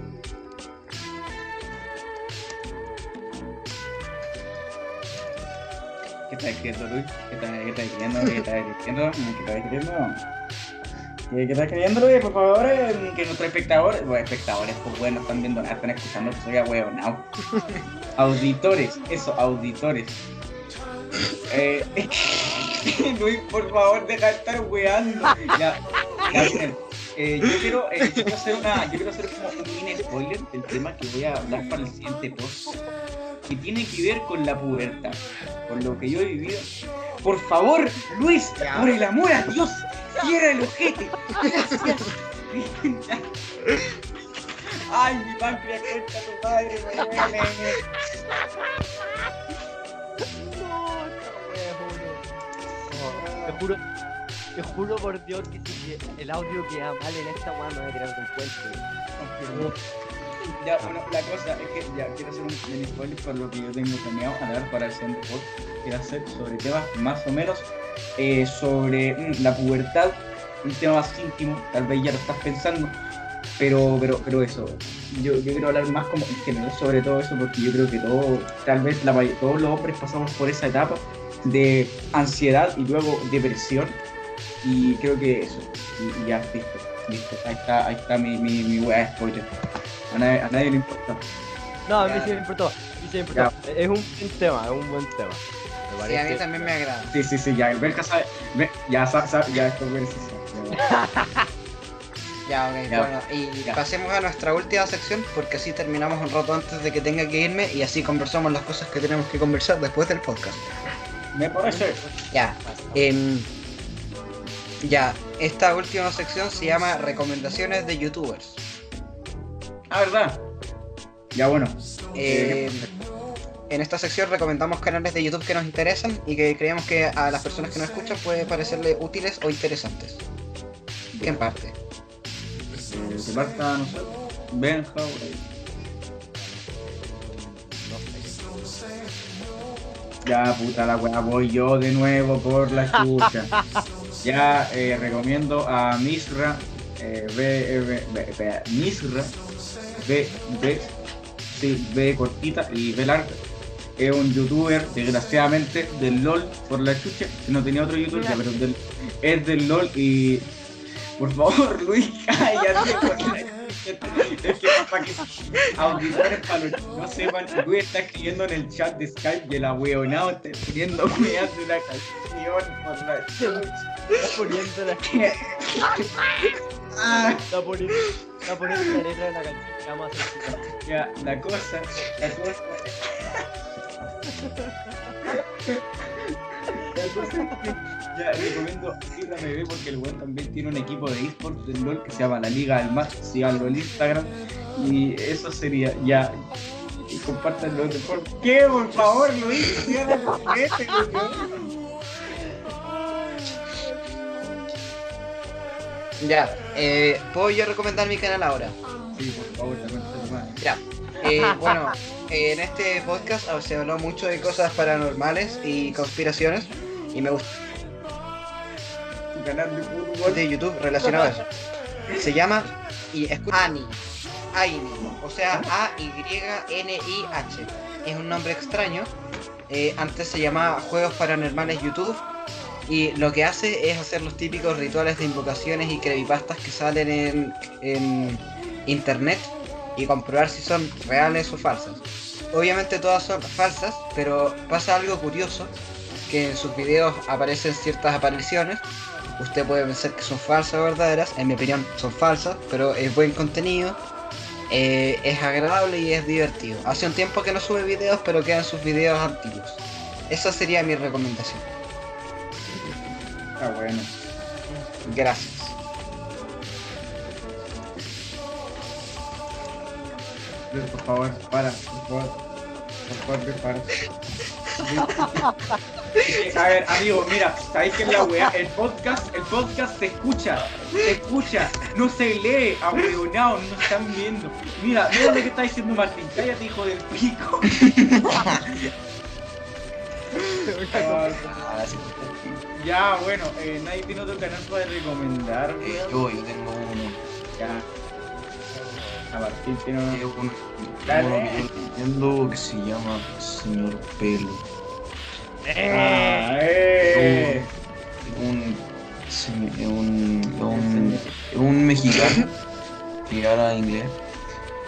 ¿Qué estás escribiendo, Luis? ¿Qué estás, qué estás escribiendo? ¿Qué estás escribiendo? ¿Qué estás escribiendo? ¿Qué, qué estás escribiendo, Luis? Por favor, eh, que nuestros espectadores, bueno, espectadores, pues bueno, están viendo nada, están escuchando que soy ahueonado. Auditores, eso, auditores. Eh, Luis, por favor, deja de estar weando. Ya, Ya, eh, yo, quiero, eh, yo quiero hacer una, yo quiero hacer como un mini spoiler del tema que voy a hablar para el siguiente post, que tiene que ver con la pubertad, con lo que yo he vivido. Por favor, Luis, por el amor a Dios, cierra el ojete. Ay, mi páncreas, cuenta tu madre, me duele. Te juro, te juro por Dios que si el audio queda mal en esta weá me voy a tirar del puente. Ya, bueno, la cosa es que ya quiero hacer un mini spoiler por lo que yo tengo planeado hablar para el siguiente podcast. Quiero hacer sobre temas más o menos eh, sobre mm, la pubertad, un tema más íntimo, tal vez ya lo estás pensando, pero, pero, pero eso, yo, yo quiero hablar más como en general sobre todo eso porque yo creo que todo, tal vez la, todos los hombres pasamos por esa etapa de ansiedad y luego depresión y creo que eso, y, y ya, listo, listo, ahí está, ahí está mi, mi, mi wea de spoiler. A nadie, a nadie le importa. No, a mí Ya. sí me importó. A mí sí me importó. Es un buen tema, es un buen tema. Sí, a mí también me agrada. Sí, sí, sí, ya, el Belka sabe, ya, sa- sa- ya, esto es Ya, ok, Ya. bueno, y Ya. pasemos a nuestra última sección porque así terminamos un rato antes de que tenga que irme y así conversamos las cosas que tenemos que conversar después del podcast. Me parece. Ya, em, ya, esta última sección se llama recomendaciones de youtubers. Ah, ¿verdad? Ya, bueno. Eh, en esta sección recomendamos canales de YouTube que nos interesan y que creemos que a las personas que nos escuchan puede parecerle útiles o interesantes. En parte. Eh, de parta, no sé. Benja, por ahí. Ya, puta la weá, voy yo de nuevo por la chucha. ya, eh, recomiendo a Misra, eh, B, B, B, B- Misra, B, B, sí, B cortita y B larga. Es un youtuber, desgraciadamente, del LOL por la chucha, que no tenía otro youtuber, ya, pero del- es del LOL y por favor, Luis, cállate. por la chucha. Es que para que auditores para los que no sepan, Luis está escribiendo en el chat de Skype y el ahueonado está escribiendo weas de una canción por la chucha. Está poniendo la, Ah, está poniendo, está poniendo la letra de la canción ya, la cosa, la cosa. Ya recomiendo Isra MB porque el weón también tiene un equipo de esports del LOL que se llama La Liga del Mar. Síganlo en Instagram. Y eso sería ya. Y compártanlo. ¿Por qué? Por favor, Luis, cierra el juguete, weón. Ya, eh, ¿puedo yo recomendar mi canal ahora? Sí, por favor, la. Ya. Eh, bueno, en este podcast ah, se habló mucho de cosas paranormales y conspiraciones y me gusta canal de fútbol. de YouTube relacionado a eso. Se llama y escucha Ani, Aini, o sea A-Y-N-I-H. Es un nombre extraño. Eh, antes se llamaba Juegos Paranormales YouTube y lo que hace es hacer los típicos rituales de invocaciones y creepypastas que salen en, en internet y comprobar si son reales o falsas. Obviamente todas son falsas, pero pasa algo curioso que en sus videos aparecen ciertas apariciones Usted puede pensar que son falsas o verdaderas, en mi opinión son falsas, pero es buen contenido, eh, es agradable y es divertido. Hace un tiempo que no sube videos, pero quedan sus videos antiguos. Esa sería mi recomendación. Está bueno. Gracias. Por favor, para, por favor. Por favor, para. A ver, amigo, mira, ¿sabéis qué es la weá? El podcast, el podcast se escucha, se escucha, no se lee, ahueonado, no están viendo. Mira, mira lo que está diciendo Martín, cállate, hijo del pico. Ya, bueno, eh, nadie tiene otro canal para recomendar. Eh, yo, yo tengo uno. Ya. Martín tiene un- Dale. viendo que se llama Señor Pelo. Ah, eh. Un, un, un, un mexicano que habla inglés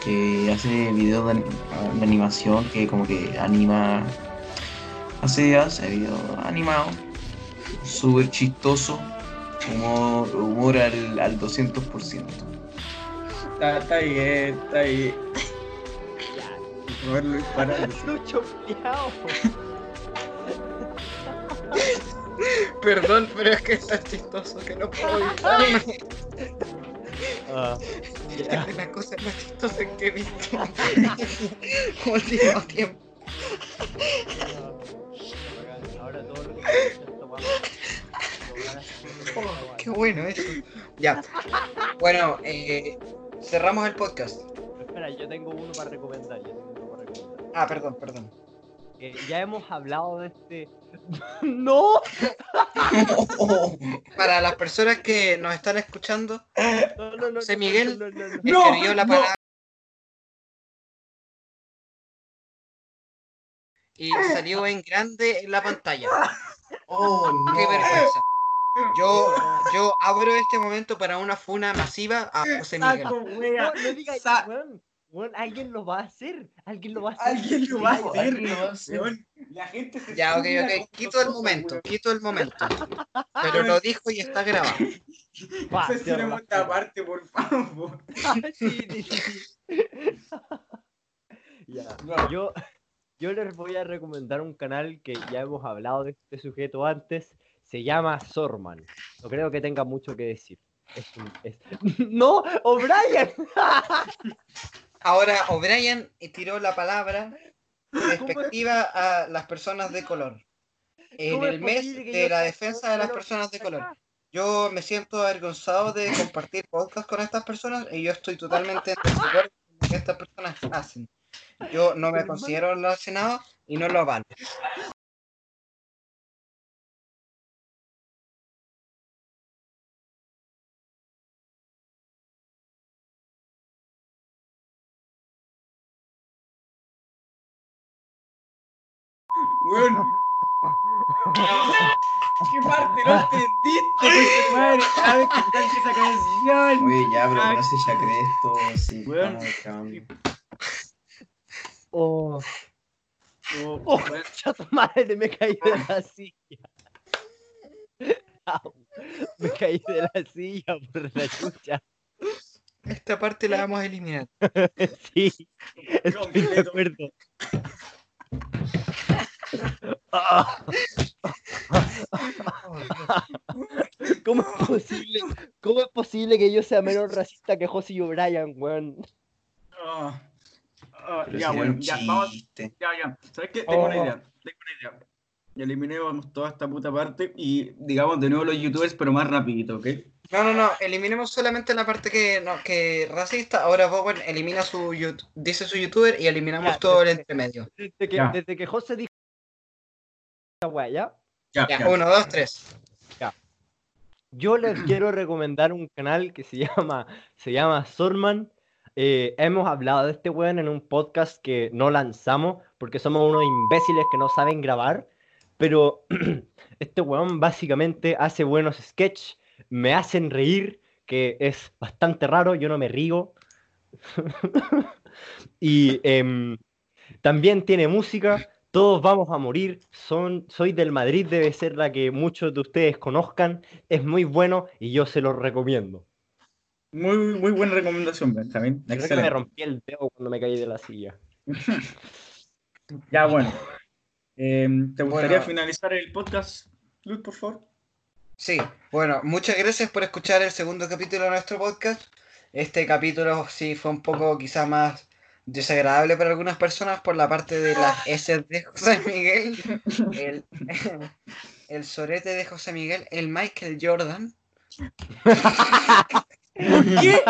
que hace videos de, ani- de animación que como que anima hace hace videos animados súper chistoso Humor, humor al, al 200%. Está, está bien, está bien. Favor, Luis, para. Lucho, culiao. Perdón, pero es que es tan chistoso que no puedo evitarme. Ah, ya. Es la cosa más chistosa que he visto último tiempo. Ahora todo lo que. Oh, qué bueno eso. Ya. Bueno, eh, cerramos el podcast. Espera, yo tengo uno para recomendar. Yo tengo uno para recomendar. Ah, perdón, perdón. Eh, ya hemos hablado de este. ¡No! Para las personas que nos están escuchando, No, no, no. José no, Miguel. no, no, no, no. No, escribió la no. palabra y salió en grande en la pantalla. Oh, no. Qué vergüenza. Yo, yo abro este momento para una funa masiva a José Miguel. Saco, No, wea. no digas, Sa- weón. Weón, alguien lo va a hacer. Alguien lo va a hacer. Alguien lo va a Sí, hacer. Alguien lo va a hacer. Weón, La gente se Ya, ok, ok. Quito el momento, weón. quito el momento. Pero lo dijo y está grabado. Va, esta puerta. parte, por favor. sí, sí. Ya. No. Yo, yo les voy a recomendar un canal que ya hemos hablado de este sujeto antes. Se llama Sorman. No creo que tenga mucho que decir. Es un- es- ¡No! ¡O'Brien! Ahora O'Brien tiró la palabra respectiva a las personas de color. En ¿Cómo es el mes de la defensa de las personas de color. Yo me siento avergonzado de compartir podcast con estas personas y yo estoy totalmente en desacuerdo con lo que estas personas hacen. Yo no me considero relacionado y no lo avalo. Weón. ¿Qué parte no entendiste? pues, madre? Cada vez que cante esa canción. Oye, ya, pero que no se ya cree esto. Sí, cambio. Oh, Oh, Oh. chato madre, me caí de la silla. Au, me caí de la silla por la chucha. Esta parte la vamos a eliminar. Sí, estoy de acuerdo. ¿Cómo es posible? ¿Cómo es posible que yo sea menos racista que José O'Brien, weón? Pero ya, bueno, ya, vamos. Ya, ya. ¿Sabes qué? Tengo una Oh. idea. Tengo una idea. Y eliminemos toda esta puta parte y digamos de nuevo los youtubers, pero más rapidito, ¿ok? No, no, no, eliminemos solamente la parte que, no, que racista. Ahora Bowen elimina su dice su youtuber y eliminamos Ya, todo el desde- entremedio. Desde que, desde que José dijo weá, ¿ya? Ya, Ya, ya. uno, dos, tres. Yo les quiero recomendar un canal que se llama, se llama Sorman. Eh, hemos hablado de este weón en un podcast que no lanzamos porque somos unos imbéciles que no saben grabar. Pero este weón básicamente hace buenos sketches, me hacen reír, que es bastante raro, yo no me río. y em, también tiene música, todos vamos a morir, son, soy del Madrid, debe ser la que muchos de ustedes conozcan, es muy bueno y yo se lo recomiendo. Muy, muy buena recomendación, Benjamín. Creo que me rompí el dedo cuando me caí de la silla. Ya, bueno. Eh, ¿Te gustaría Bueno. finalizar el podcast, Luis, por favor? Sí, bueno, muchas gracias por escuchar el segundo capítulo de nuestro podcast. Este capítulo sí fue un poco quizá más desagradable para algunas personas por la parte de las S de José Miguel, el, el sorete de José Miguel, el Michael Jordan. ¿Qué?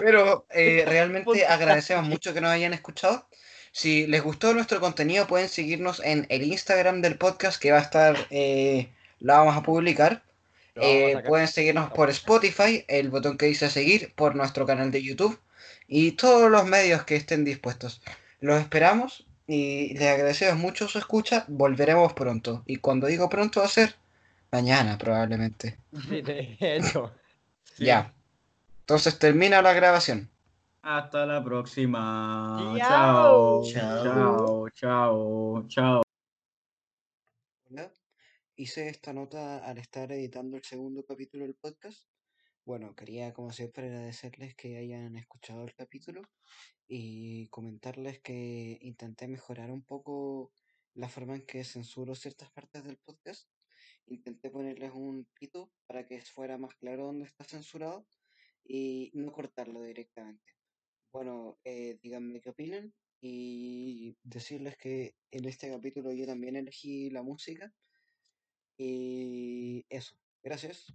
Pero eh, realmente agradecemos mucho que nos hayan escuchado. Si les gustó nuestro contenido, pueden seguirnos en el Instagram del podcast que va a estar, eh, la vamos a publicar. Lo vamos a Eh, pueden seguirnos por Spotify, el botón que dice seguir, por nuestro canal de YouTube y todos los medios que estén dispuestos. Los esperamos y les agradecemos mucho su escucha. Volveremos pronto. Y cuando digo pronto va a ser mañana probablemente. Sí, de hecho. Sí. Ya. Entonces termina la grabación. Hasta la próxima. Chao. Chao. Chao. Chao. Chao. Hice esta nota al estar editando el segundo capítulo del podcast. Bueno, quería como siempre agradecerles que hayan escuchado el capítulo y comentarles que intenté mejorar un poco la forma en que censuro ciertas partes del podcast. Intenté ponerles un pito para que fuera más claro dónde está censurado y no cortarlo directamente. Bueno, eh, díganme qué opinan y decirles que en este capítulo yo también elegí la música y eso. Gracias.